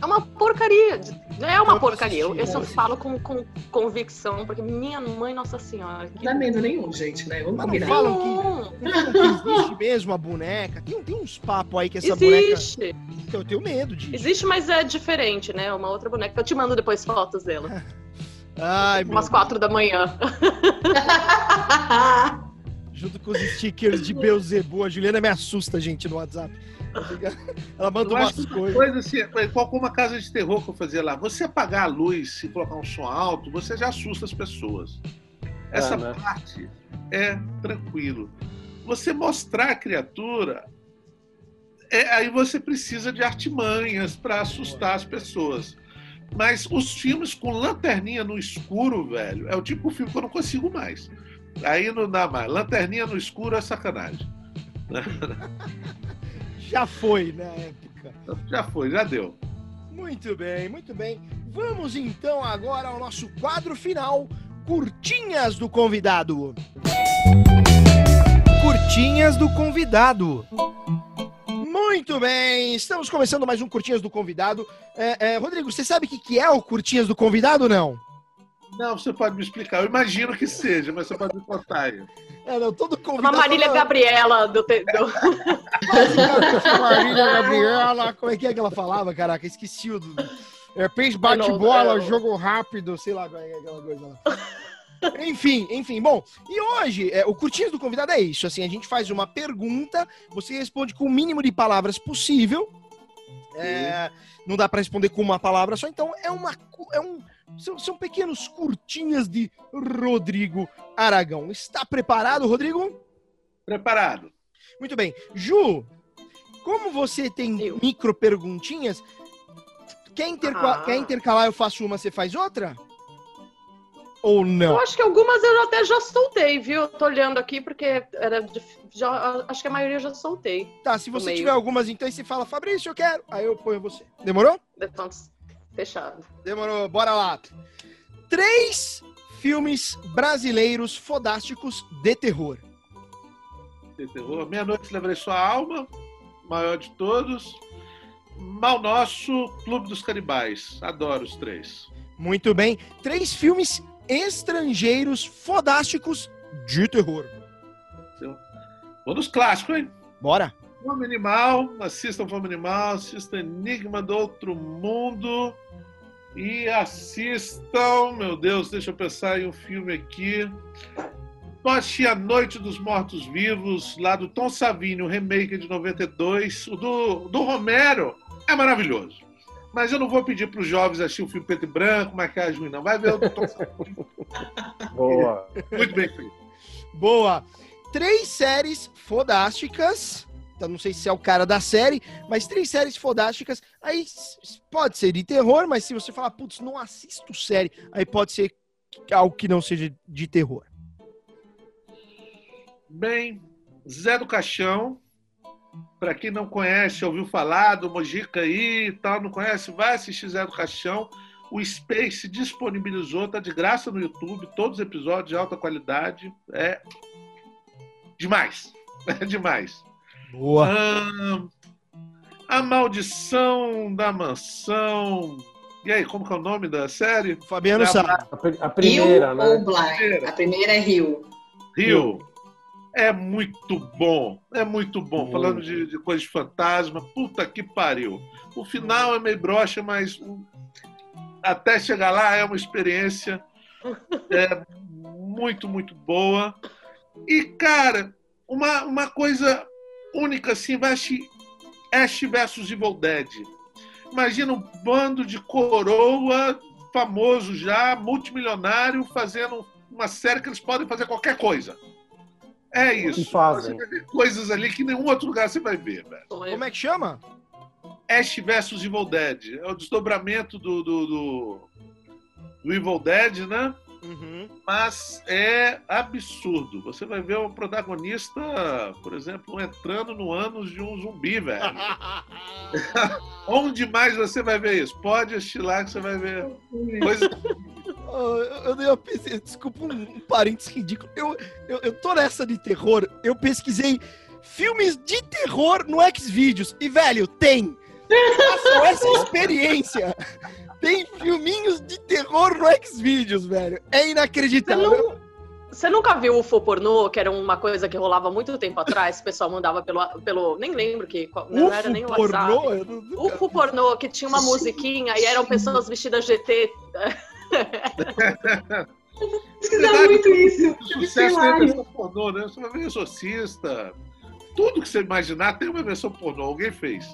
É uma porcaria. É uma Eu porcaria. Eu, assisti, eu só falo com, com convicção, porque minha mãe, Nossa Senhora. Não dá medo nenhum, gente, né? Vamos Mas não combinar. falam que, Não, não falam que existe mesmo a boneca. Tem, tem uns papos aí que essa boneca. existe. Eu tenho medo disso. Existe, mas é diferente, né? Uma outra boneca. Eu te mando depois fotos dela. Ai, meu Umas quatro da manhã. junto com os stickers de Beuzebu. A Juliana me assusta, gente, no WhatsApp. Ela manda Eu umas coisas. coisa assim, igual com uma casa de terror que eu fazia lá. Você apagar a luz e colocar um som alto, você já assusta as pessoas. Essa É, né? parte é tranquilo. Você mostrar a criatura, é, aí você precisa de artimanhas para assustar as pessoas. Mas os filmes com lanterninha no escuro, velho, é o tipo de filme que eu não consigo mais. Aí não dá mais. Lanterninha no escuro é sacanagem. Já foi na época. Já foi, já deu. Muito bem, muito bem. Vamos então agora ao nosso quadro final, curtinhas do convidado. Curtinhas do convidado. Muito bem, estamos começando mais um Curtinhas do Convidado. É, é, Rodrigo, você sabe o que, que é o Curtinhas do Convidado ou não? Não, você pode me explicar. Eu imagino que seja, mas você pode me contar aí. É, não, todo Uma convidado... Marília Gabriela do, do- Marília Gabriela, como é que é que ela falava, caraca? Esqueci o... Do... É, peixe bate-bola, É, não. jogo rápido, sei lá qual é aquela coisa lá. Enfim, enfim, bom, e hoje, é, o Curtinhas do Convidado é isso, assim, a gente faz uma pergunta, você responde com o mínimo de palavras possível, é, não dá pra responder com uma palavra só, então é uma, é um, são, são pequenos curtinhas de Rodrigo Aragão. Está preparado, Rodrigo? Preparado. Muito bem. Ju, como você tem Eu. micro perguntinhas, quer, interca- Ah. quer intercalar, eu faço uma, você faz outra? Ou não? Eu acho que algumas eu até já soltei, viu? Eu tô olhando aqui porque era de- já, acho que a maioria eu já soltei. Tá, se você tiver algumas, então aí você fala, Fabrício, eu quero. Aí eu ponho você. Demorou? Então, fechado. Demorou, bora lá. Três filmes brasileiros fodásticos de terror. de terror. Meia-noite levarei sua alma, maior de todos. Mal Nosso, Clube dos Canibais. Adoro os três. Muito bem. Três filmes estrangeiros fodásticos de terror. Vou nos clássicos, hein? Bora. Fome Animal, assistam Fome Animal, assistam Enigma do Outro Mundo e assistam, meu Deus, deixa eu pensar em um filme aqui. Toche a Noite dos Mortos Vivos, lá do Tom Savini, o remake de 92. O do, do Romero é maravilhoso. Mas eu não vou pedir para os jovens assistir o filme preto e branco, maquiagem ruim, não. Vai ver o do Tom Savini, Boa. muito bem feito. Boa. Três séries fodásticas. Então, não sei se é o cara da série, mas três séries fodásticas. Aí pode ser de terror, mas se você falar, putz, não assisto série, aí pode ser algo que não seja de terror. Bem, Zé do Caixão. Para quem não conhece, ouviu falar do Mojica aí e tal, não conhece, vai assistir Zé do Caixão. O Space disponibilizou, tá de graça no YouTube, todos os episódios de alta qualidade. É demais. É demais. Boa. Ahn, a Maldição da Mansão. E aí, como que é o nome da série? Fabiano É a sabe. A, pri- a primeira, Rio né? ou Blind? A primeira é Rio. Rio. É muito bom. É muito bom. Muito. Falando de, de coisa de fantasma, puta que pariu. O final é meio broxa, mas hum, até chegar lá é uma experiência é, muito, muito boa. E, cara, uma, uma coisa única assim, vai Ash versus Evil Dead. Imagina um bando de coroa famoso já, multimilionário, fazendo uma série que eles podem fazer qualquer coisa. É isso. Fazem. Você vai ver coisas ali que em nenhum outro lugar você vai ver, velho. Como é que chama? Ash versus Evil Dead. É o desdobramento do, do, do, do Evil Dead, né? Uhum. Mas é absurdo. Você vai ver o protagonista, por exemplo, entrando no ânus de um zumbi, velho. Onde mais você vai ver isso? Pode lá que você vai ver coisa Oh, eu, eu dei uma pesquisa, desculpa um, um parênteses ridículo. Eu, eu, eu tô nessa de terror, eu pesquisei filmes de terror no Xvideos. E, velho, tem! Façam essa experiência! Tem filminhos de terror no Xvideos, velho. É Você, inacreditável. não- você nunca viu o UFO pornô, que era uma coisa que rolava muito tempo atrás? O pessoal mandava pelo. pelo nem lembro que. Não era nem o UFO WhatsApp. pornô? Eu não- nunca- UFO pornô, que tinha uma musiquinha e eram pessoas vestidas GT. Pesquisar muito isso. O sucesso tem a versão pornô, né? Você vai ver Exorcista. Tudo que você imaginar tem uma versão pornô. Alguém fez.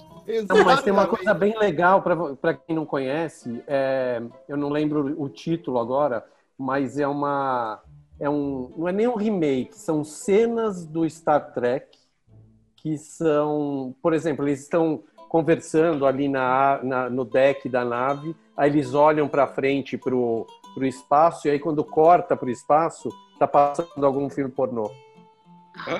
Não, mas tem uma coisa bem legal para quem não conhece. É, eu não lembro o título agora, mas é uma. É um, não é nem um remake, são cenas do Star Trek que são. Por exemplo, eles estão conversando ali na, na no deck da nave, aí eles olham para frente para o espaço, e aí quando corta para o espaço, tá passando algum filme pornô.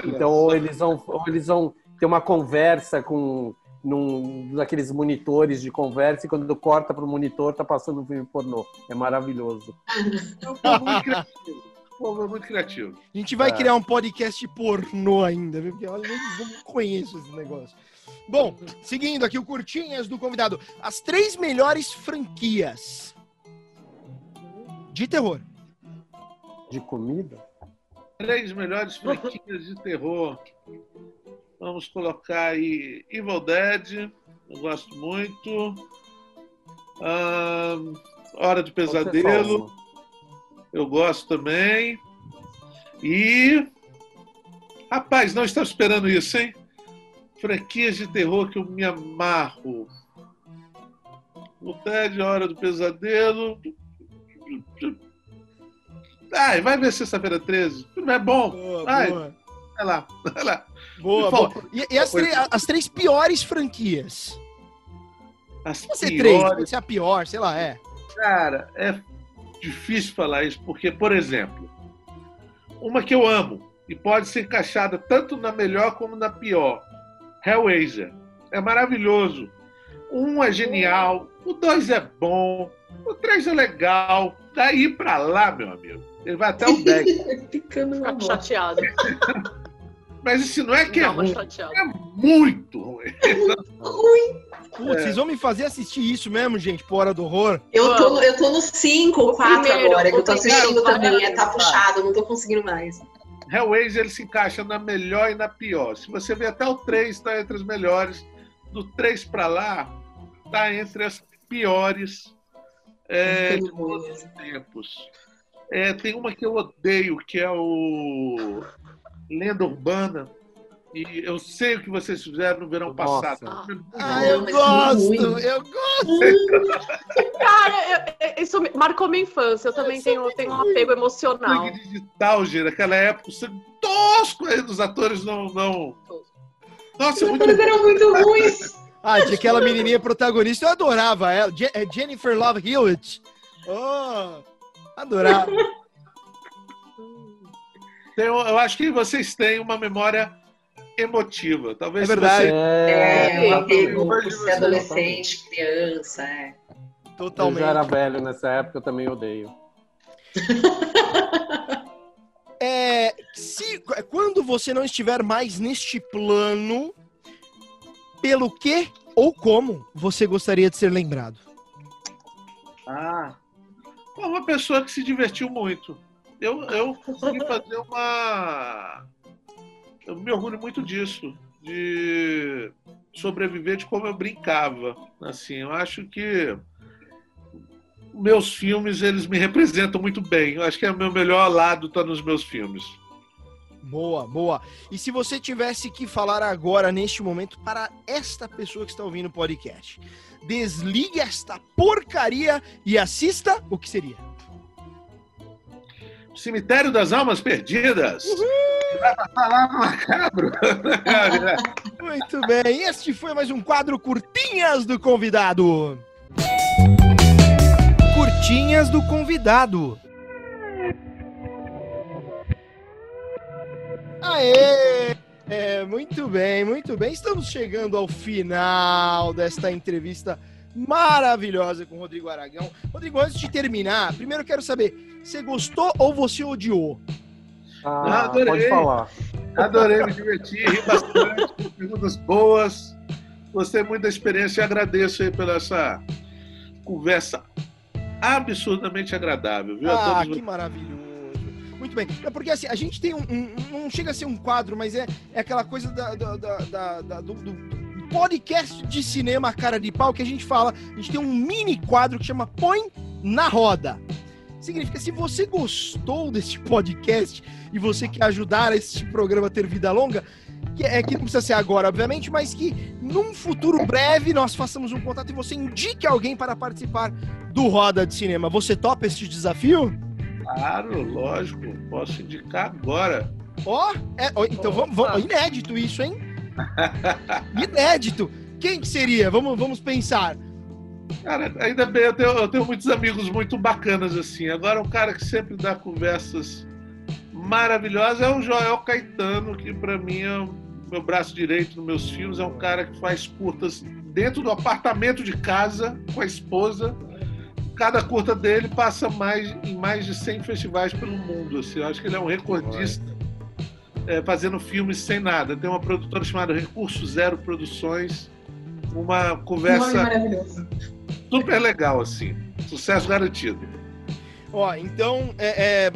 Então, ou eles vão, ou eles vão ter uma conversa com num daqueles monitores de conversa e quando corta para o monitor tá passando um filme pornô. É maravilhoso. É muito criativo. é muito criativo. A gente vai é. criar um podcast pornô ainda, viu? Porque olha, eu não conheço esse negócio. Bom, seguindo aqui o curtinhas do convidado. As três melhores franquias de terror. De comida? Três melhores franquias de terror. Vamos colocar aí Evil Dead, eu gosto muito. Uh, Hora de Pesadelo, eu gosto também. E. Rapaz, não estava esperando isso, hein? Franquias de terror que eu me amarro. O Dead, Hora do Pesadelo. Ai, vai ver sexta-feira 13. Não é bom. Boa, Ai, boa. Vai lá, vai lá. Boa, boa. E, e as, as, três piores franquias? As Pode ser três, pode ser a pior, sei lá, é. Cara, é difícil falar isso, porque, por exemplo, uma que eu amo e pode ser encaixada tanto na melhor como na pior, Hellraiser. É maravilhoso. Um é genial, o dois é bom, o três é legal. Daí pra lá, meu amigo, ele vai até o 10. Ficando chateado. Mas isso não é que é ruim. É muito ruim. ruim. Putz, é. vocês vão me fazer assistir isso mesmo, gente, por hora do horror? Eu tô, eu tô no 5, 4 agora, que eu tô assistindo também. É, tá puxado, não tô conseguindo mais. Hellraiser ele se encaixa na melhor e na pior. Se você vê até o 3, está entre as melhores. Do 3 para lá, tá entre as piores é, de todos os tempos. É, tem uma que eu odeio, que é o lenda urbana. E eu sei o que vocês fizeram no verão Nossa. passado. Ah, eu gosto, eu gosto. Cara, eu, isso marcou minha infância. Eu também tenho, tenho um apego emocional. Digital, Gira, naquela época, o sangue tosco aí dos atores não. não... Nossa, Os muito... atores eram muito ruins. Ah, de aquela menininha protagonista, eu adorava ela. É Jennifer Love Hewitt. Oh, adorava. Então, eu acho que vocês têm uma memória emotiva. Talvez é verdade. Você... É, é você é adolescente, criança, é. Totalmente. Eu já era velho nessa época, eu também odeio. é, se, quando você não estiver mais neste plano, pelo que ou como você gostaria de ser lembrado? Ah, uma pessoa que se divertiu muito eu, eu consegui fazer uma. Eu me orgulho muito disso, de sobreviver de como eu brincava. Assim, eu acho que meus filmes eles me representam muito bem. Eu acho que é o meu melhor lado tá nos meus filmes. Boa, boa. E se você tivesse que falar agora, neste momento, para esta pessoa que está ouvindo o podcast, desligue esta porcaria e assista, o que seria? Cemitério das Almas Perdidas. Uhul! Vai passar lá macabro. Muito bem, este foi mais um quadro Curtinhas do Convidado. Curtinhas do Convidado. Aê! É, muito bem, muito bem. Estamos chegando ao final desta entrevista maravilhosa com o Rodrigo Aragão. Rodrigo, antes de terminar, primeiro eu quero saber, você gostou ou você odiou? Ah, adorei. Pode falar. Adorei, me divertir, ri bastante, perguntas boas. Gostei muito da experiência e agradeço aí pela essa conversa absurdamente agradável, viu? Ah, que maravilhoso. Muito bem. É porque assim, a gente tem um, um, Não chega a ser um quadro, mas é, é aquela coisa da, da, da, da do, do podcast de cinema cara de pau que a gente fala, a gente tem um mini quadro que chama Põe na Roda. Significa, se você gostou deste podcast e você quer ajudar este programa a ter vida longa, que é que não precisa ser agora, obviamente, mas que num futuro breve nós façamos um contato e você indique alguém para participar do Roda de Cinema. Você topa este desafio? Claro, lógico. Posso indicar agora. Ó, oh, é, oh, então vamos, vamos, inédito isso, hein? inédito. Quem que seria? Vamos, vamos pensar. Cara, ainda bem, eu tenho, eu tenho muitos amigos muito bacanas assim. Agora, um cara que sempre dá conversas maravilhosas é o Joel Caetano, que para mim é o meu braço direito nos meus filmes. É um cara que faz curtas dentro do apartamento de casa com a esposa. Cada curta dele passa mais em mais de 100 festivais pelo mundo. Assim. Eu acho que ele é um recordista é, fazendo filmes sem nada. Tem uma produtora chamada Recurso Zero Produções. Uma conversa super legal, assim. Sucesso garantido. Ó, então, é, é,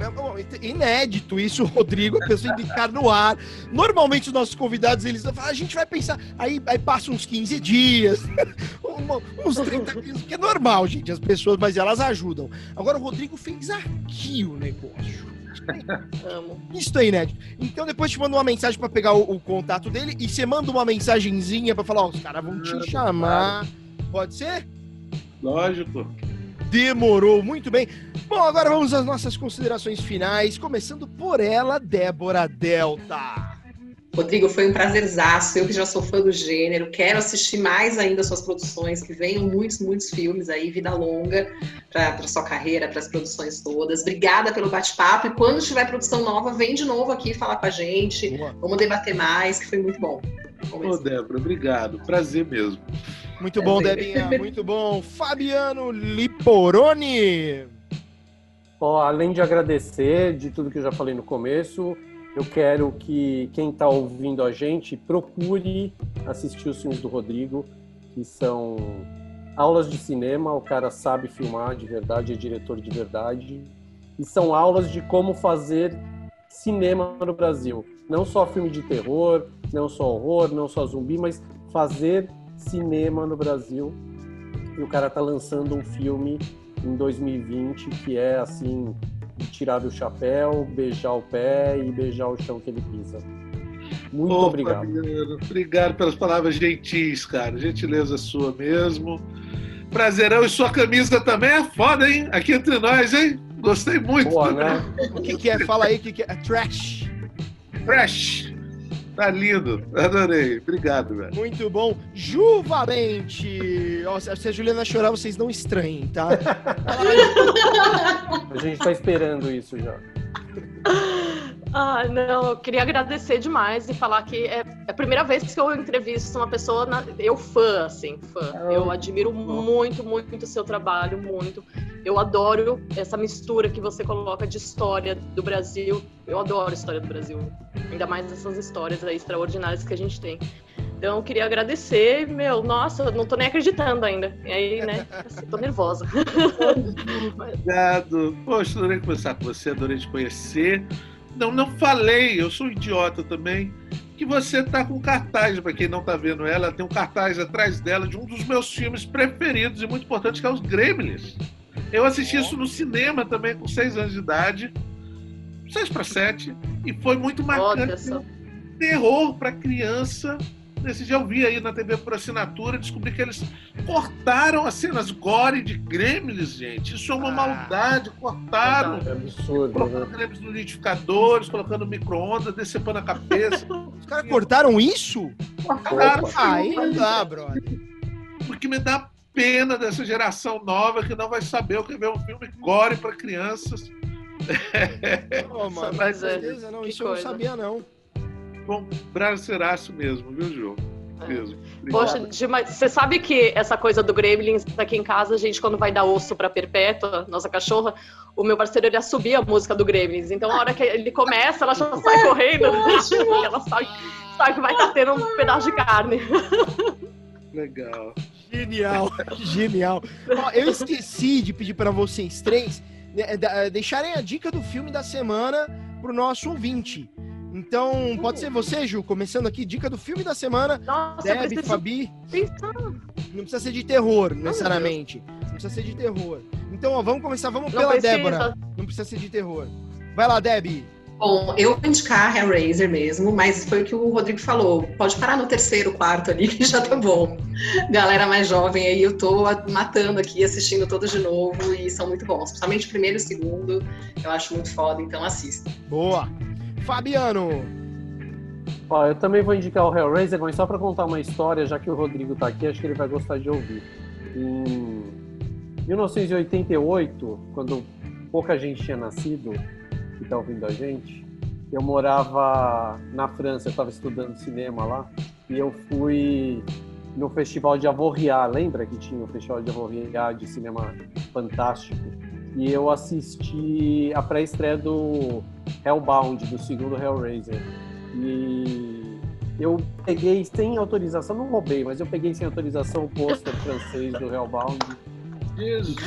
inédito isso, Rodrigo, a pessoa indicar no ar. Normalmente os nossos convidados, eles falam, a gente vai pensar, aí, aí passa uns 15 dias, uns 30 dias, que é normal, gente, as pessoas, mas elas ajudam. Agora o Rodrigo fez aqui o negócio. Amo. Isso é inédito. Então depois te manda uma mensagem para pegar o, o, contato dele e você manda uma mensagenzinha para falar, ó, os caras vão te chamar. Pode ser? Lógico. Demorou, muito bem. Bom, agora vamos às nossas considerações finais, começando por ela, Débora Delta. Rodrigo, foi um prazerzaço. Eu que já sou fã do gênero, quero assistir mais ainda suas produções, que venham muitos, muitos filmes aí, vida longa para sua carreira, para as produções todas. Obrigada pelo bate-papo e quando tiver produção nova, vem de novo aqui falar com a gente. Boa. Vamos debater mais, que foi muito bom. Ô, Débora, obrigado. Prazer mesmo. Muito bom, Debinha. Muito bom. Fabiano Liporoni. Bom, além de agradecer de tudo que eu já falei no começo, eu quero que quem está ouvindo a gente procure assistir os filmes do Rodrigo, que são aulas de cinema. O cara sabe filmar de verdade, é diretor de verdade. E são aulas de como fazer cinema no Brasil. Não só filme de terror, não só horror, não só zumbi, mas fazer cinema no Brasil. E o cara tá lançando um filme em 2020 que é assim tirar do chapéu, beijar o pé e beijar o chão que ele pisa. Muito Opa, obrigado. Fabiano, obrigado pelas palavras gentis, cara. Gentileza sua mesmo. Prazerão e sua camisa também é foda, hein? Aqui entre nós, hein? Gostei muito. Boa, né? o que, que, é? Fala aí o que, que é. Trash. Trash. Tá lindo, adorei. Obrigado, velho. Muito bom. Juvamente. Ó, se a Juliana chorar, vocês não estranhem, tá? a gente tá esperando isso já. Ah, não, eu queria agradecer demais e falar que é, é a primeira vez que eu entrevisto uma pessoa, na, eu fã, assim, fã. Eu admiro muito, muito o seu trabalho, muito. Eu adoro essa mistura que você coloca de história do Brasil. Eu adoro a história do Brasil. Ainda mais essas histórias aí extraordinárias que a gente tem. Então, eu queria agradecer, meu, nossa, não tô nem acreditando ainda. E aí, né, assim, tô nervosa. Obrigado. Poxa, adorei conversar com você, adorei te conhecer. Não, não falei, eu sou um idiota também, que você tá com cartaz, para quem não tá vendo ela, tem um cartaz atrás dela de um dos meus filmes preferidos e muito importante, que é Os Gremlins. Eu assisti isso no cinema também com seis anos de idade, seis para sete, e foi muito marcante. Terror para criança Nesse dia eu vi aí na TV por assinatura, descobri que eles cortaram as cenas gore de Gremlins, gente. Isso é uma ah, maldade, cortaram. É absurdo. Colocando né? Gremlins no liquidificadores, colocando micro-ondas, decepando a cabeça. Os caras cortaram isso? Cortaram. Aí não dá, brother. Porque me dá pena dessa geração nova que não vai saber o que é ver um filme gore para crianças. Oh, mano, Mas é, não, isso coisa. eu não sabia, não bom braceraço mesmo, viu, João? É. Mesmo. Poxa, você sabe que essa coisa do Gremlins aqui em casa, a gente, quando vai dar osso pra Perpétua, nossa cachorra, o meu parceiro ele subir a música do Gremlins. Então, a hora que ele começa, ela já sai correndo. ela sabe, sabe que vai estar tendo um pedaço de carne. Legal. Genial, genial. Ó, eu esqueci de pedir para vocês três né, deixarem a dica do filme da semana pro nosso ouvinte. Então, pode ser você, Ju, começando aqui, dica do filme da semana. Nossa, Deb, Fabi. Pensar. Não precisa ser de terror, necessariamente. precisa ser de terror. Então, ó, vamos começar, vamos Não pela precisa. Débora. Não precisa ser de terror. Vai lá, Debbie. Bom, eu vou indicar Hellraiser mesmo, mas foi o que o Rodrigo falou. Pode parar no terceiro, quarto ali, que já tá bom. Galera mais jovem aí, eu tô matando aqui, assistindo todos de novo, e são muito bons. Principalmente o primeiro e o segundo, eu acho muito foda, então assista. Boa. Fabiano. Ó, eu também vou indicar o Hellraiser, mas só pra contar uma história, já que o Rodrigo tá aqui, acho que ele vai gostar de ouvir. Em 1988, quando pouca gente tinha nascido, que tá ouvindo a gente, eu morava na França, eu estava estudando cinema lá, e eu fui no Festival de Avoriaz, lembra que tinha o Festival de Avoriaz de cinema fantástico? E eu assisti a pré-estreia do Hellbound, do segundo Hellraiser. E eu peguei sem autorização, não roubei, mas eu peguei sem autorização o pôster francês do Hellbound. Jesus.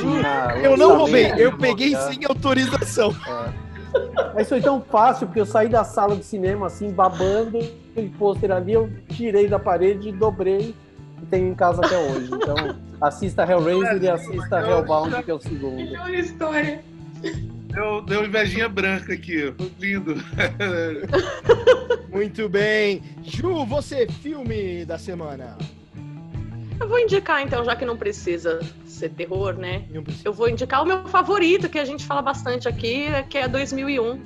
Eu não roubei, eu peguei sem autorização. Mas foi tão fácil, porque eu saí da sala de cinema assim, babando, aquele pôster ali, eu tirei da parede e dobrei e tenho em casa até hoje. Então, assista Hellraiser e assista Hellbound, que é o segundo. Olha a história. Deu, deu invejinha branca aqui. Foi lindo. Muito bem. Ju, você, filme da semana. Eu vou indicar, então, já que não precisa ser terror, né? Eu vou indicar o meu favorito, que a gente fala bastante aqui, que é 2001.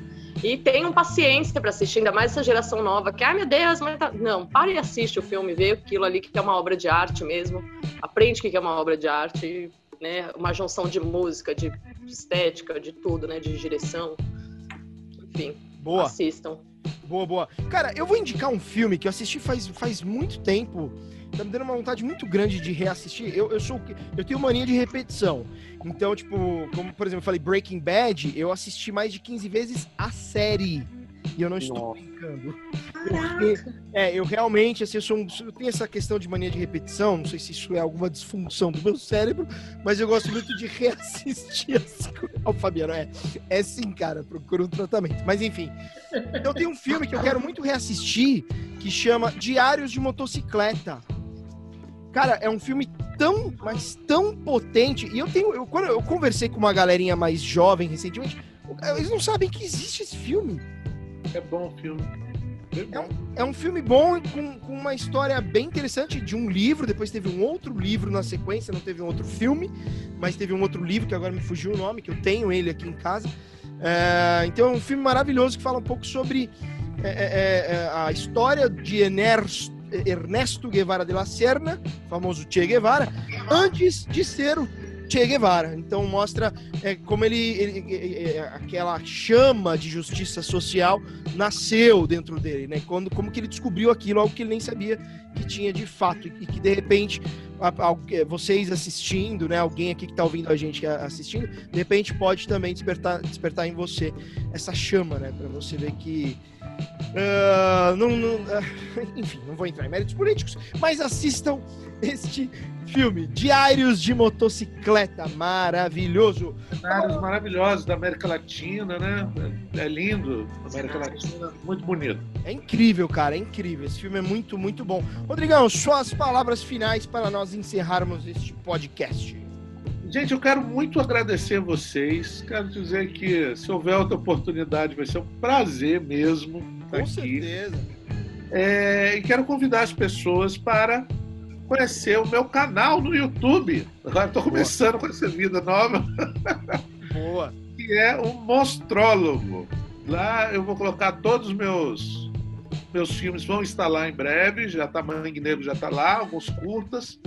E tenham paciência pra assistir, ainda mais essa geração nova, que, ai meu Deus, mas tá... Não, para e assiste o filme, vê aquilo ali que é uma obra de arte mesmo. Aprende o que é uma obra de arte, né? Uma junção de música, de estética, de tudo, né? De direção. Enfim, Boa. assistam. Boa, boa. Cara, eu vou indicar um filme que eu assisti faz, faz muito tempo. Tá me dando uma vontade muito grande de reassistir. Eu, eu sou. Eu tenho mania de repetição. Então, tipo, como por exemplo, eu falei Breaking Bad, eu assisti mais de 15 vezes a série. E eu não estou Nossa. brincando. Porque, é, eu realmente, assim, eu, sou um- eu tenho essa questão de mania de repetição, não sei se isso é alguma disfunção do meu cérebro, mas eu gosto muito de reassistir as coisas. Ó, Fabiano, é, é sim, cara, procura um tratamento. Mas enfim, então tem um filme que eu quero muito reassistir que chama Diários de Motocicleta. Cara, é um filme tão, mas tão potente. E eu tenho. Eu, quando eu conversei com uma galerinha mais jovem recentemente, eles não sabem que existe esse filme. É bom o filme. Bem bom. É um filme bom com, com uma história bem interessante de um livro. Depois teve um outro livro na sequência, não teve um outro filme, mas teve um outro livro que agora me fugiu o nome, que eu tenho ele aqui em casa. É, então é um filme maravilhoso que fala um pouco sobre é, é, é, a história de Ernesto, Ernesto Guevara de la Serna, famoso Che Guevara, antes de ser o Che Guevara. Então mostra é, como ele, ele- é, é, aquela chama de justiça social nasceu dentro dele, né? Quando, como que ele descobriu aquilo, algo que ele nem sabia que tinha de fato e que de repente é, vocês assistindo, né? Alguém aqui que tá ouvindo a gente é assistindo, de repente pode também despertar, despertar em você essa chama, né? Para você ver que ah, não, não- ah, enfim, não vou entrar em méritos políticos, mas assistam este filme, Diários de Motocicleta, maravilhoso. Cenários maravilhosos da América Latina, né? É lindo. América Latina, muito bonito. É incrível, cara, é incrível. Esse filme é muito, muito bom. Rodrigão, suas palavras finais para nós encerrarmos este podcast. Gente, eu quero muito agradecer vocês. Quero dizer que se houver outra oportunidade, vai ser um prazer mesmo estar Com aqui. certeza. É, e quero convidar as pessoas para conhecer o meu canal no YouTube. Agora estou começando com essa vida nova, Boa. que é o Monstrólogo. Lá eu vou colocar todos os meus meus filmes vão estar lá em breve. Já tá Mangue Negro já está lá, alguns curtas.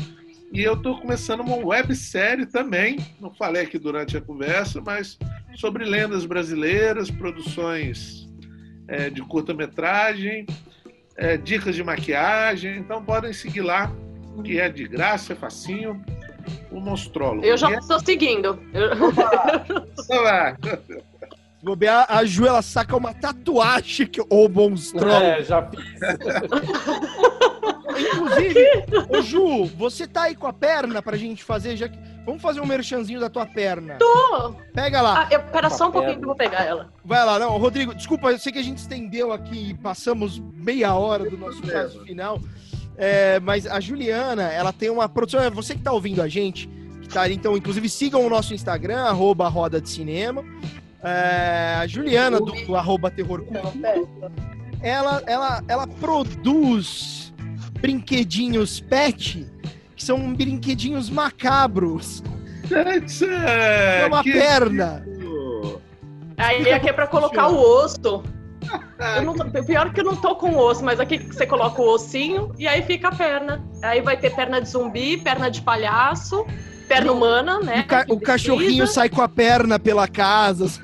E eu estou começando uma websérie também. Não falei aqui durante a conversa, mas sobre lendas brasileiras, produções é, de curta-metragem, é, dicas de maquiagem. Então podem seguir lá, que é de graça, é facinho. O Monstrólogo. Eu já E é- estou seguindo. Eu- Então vai. Se bobear, a Ju, ela saca uma tatuagem que o monstro. É, já fiz. Inclusive, ô Ju, você tá aí com a perna pra gente fazer, já que... Vamos fazer um merchanzinho da tua perna. Tô. Pega lá. Ah, eu, pera só um pouquinho que eu vou pegar ela. Vai lá, não, Rodrigo, desculpa, eu sei que a gente estendeu aqui e passamos meia hora do nosso caso final. É, mas a Juliana, ela tem uma produção. é Você que tá ouvindo a gente, que Tá? Então, inclusive, sigam o nosso Instagram, arroba Roda de Cinema. É, a Juliana, do, do arroba Terror ela, ela, ela produz brinquedinhos pet, que são brinquedinhos macabros. É uma que- perna. Aí aqui é pra colocar o osso. Eu não tô- pior que eu não tô com osso, mas aqui você coloca o ossinho e aí fica a perna. Aí vai ter perna de zumbi, perna de palhaço, perna humana, né? O, ca- o cachorrinho Precisa. sai com a perna pela casa.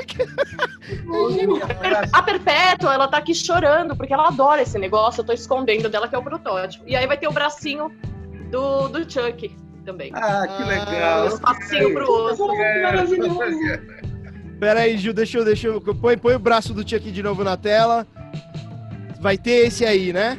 A Perpétua, ela tá aqui chorando, porque ela adora esse negócio, eu tô escondendo dela que é o protótipo. E aí vai ter o bracinho do, do Chuck também. Ah, que legal. Um espacinho pro osso. Pera aí, Gil, deixa eu, deixa eu. Põe, põe o braço do aqui de novo na tela. Vai ter esse aí, né?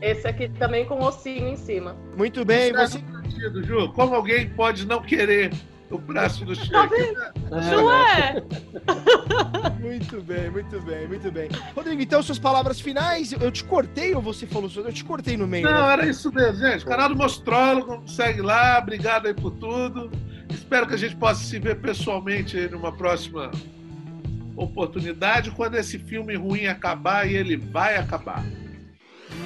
Esse aqui também com ossinho em cima. Muito bem, você. Sentido, Ju. Como alguém pode não querer o braço do Chuck? Tá vendo? Não é? Muito bem, muito bem, muito bem. Rodrigo, então suas palavras finais. Eu te cortei ou você falou? Eu te cortei no meio. Não, né? era isso mesmo, gente. Canal do Mostrólogo, segue lá. Obrigado aí por tudo. Espero que a gente possa se ver pessoalmente aí numa próxima oportunidade, quando esse filme ruim acabar, e ele vai acabar.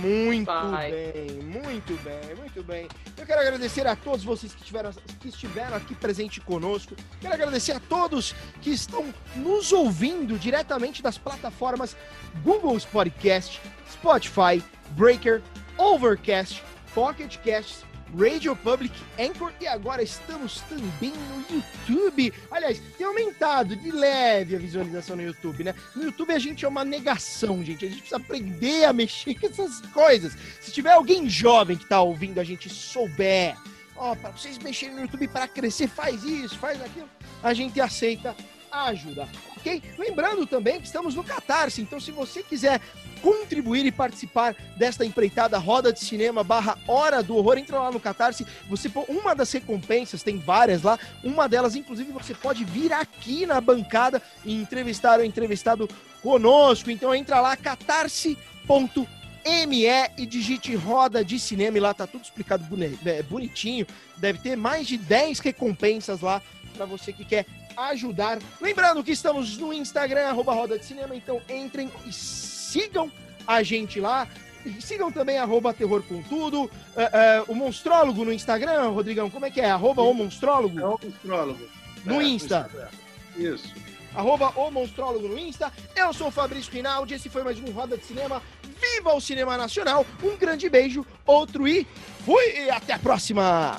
Muito Vai. bem, muito bem, muito bem. Eu quero agradecer a todos vocês que, tiveram, que estiveram aqui presente conosco. Quero agradecer a todos que estão nos ouvindo diretamente das plataformas Google Podcast, Spotify, Breaker, Overcast, Pocket Casts, Radio Public, Anchor e agora estamos também no YouTube. Aliás, tem aumentado de leve a visualização no YouTube, né? No YouTube a gente é uma negação, gente. A gente precisa aprender a mexer com essas coisas. Se tiver alguém jovem que tá ouvindo a gente souber, ó, para vocês mexerem no YouTube para crescer, faz isso, faz aquilo, a gente aceita ajuda, ok? Lembrando também que estamos no Catarse, então se você quiser contribuir e participar desta empreitada roda de cinema barra hora do horror, entra lá no Catarse, você uma das recompensas, tem várias lá, uma delas, inclusive, você pode vir aqui na bancada e entrevistar o entrevistado conosco, então entra lá, catarse.me e digite roda de cinema e lá tá tudo explicado é, bonitinho, deve ter mais de 10 recompensas lá para você que quer ajudar. Lembrando que estamos no Instagram, arroba Roda de Cinema, então entrem e sigam a gente lá. E Sigam também arroba Terror com Tudo. É, é, o Monstrólogo no Instagram, Rodrigão, como é que é? Arroba o Monstrólogo? É o Mostrólogo. No É, Insta. Isso. Arroba o Monstrólogo no Insta. Eu sou o Fabrício Rinaldi, esse foi mais um Roda de Cinema. Viva o cinema nacional! Um grande beijo, outro e fui! E até a próxima!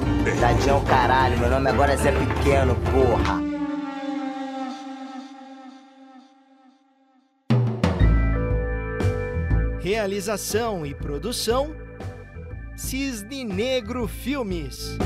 Tadinho caralho, meu nome agora é Zé Pequeno, porra. Realização e produção Cisne Negro Filmes.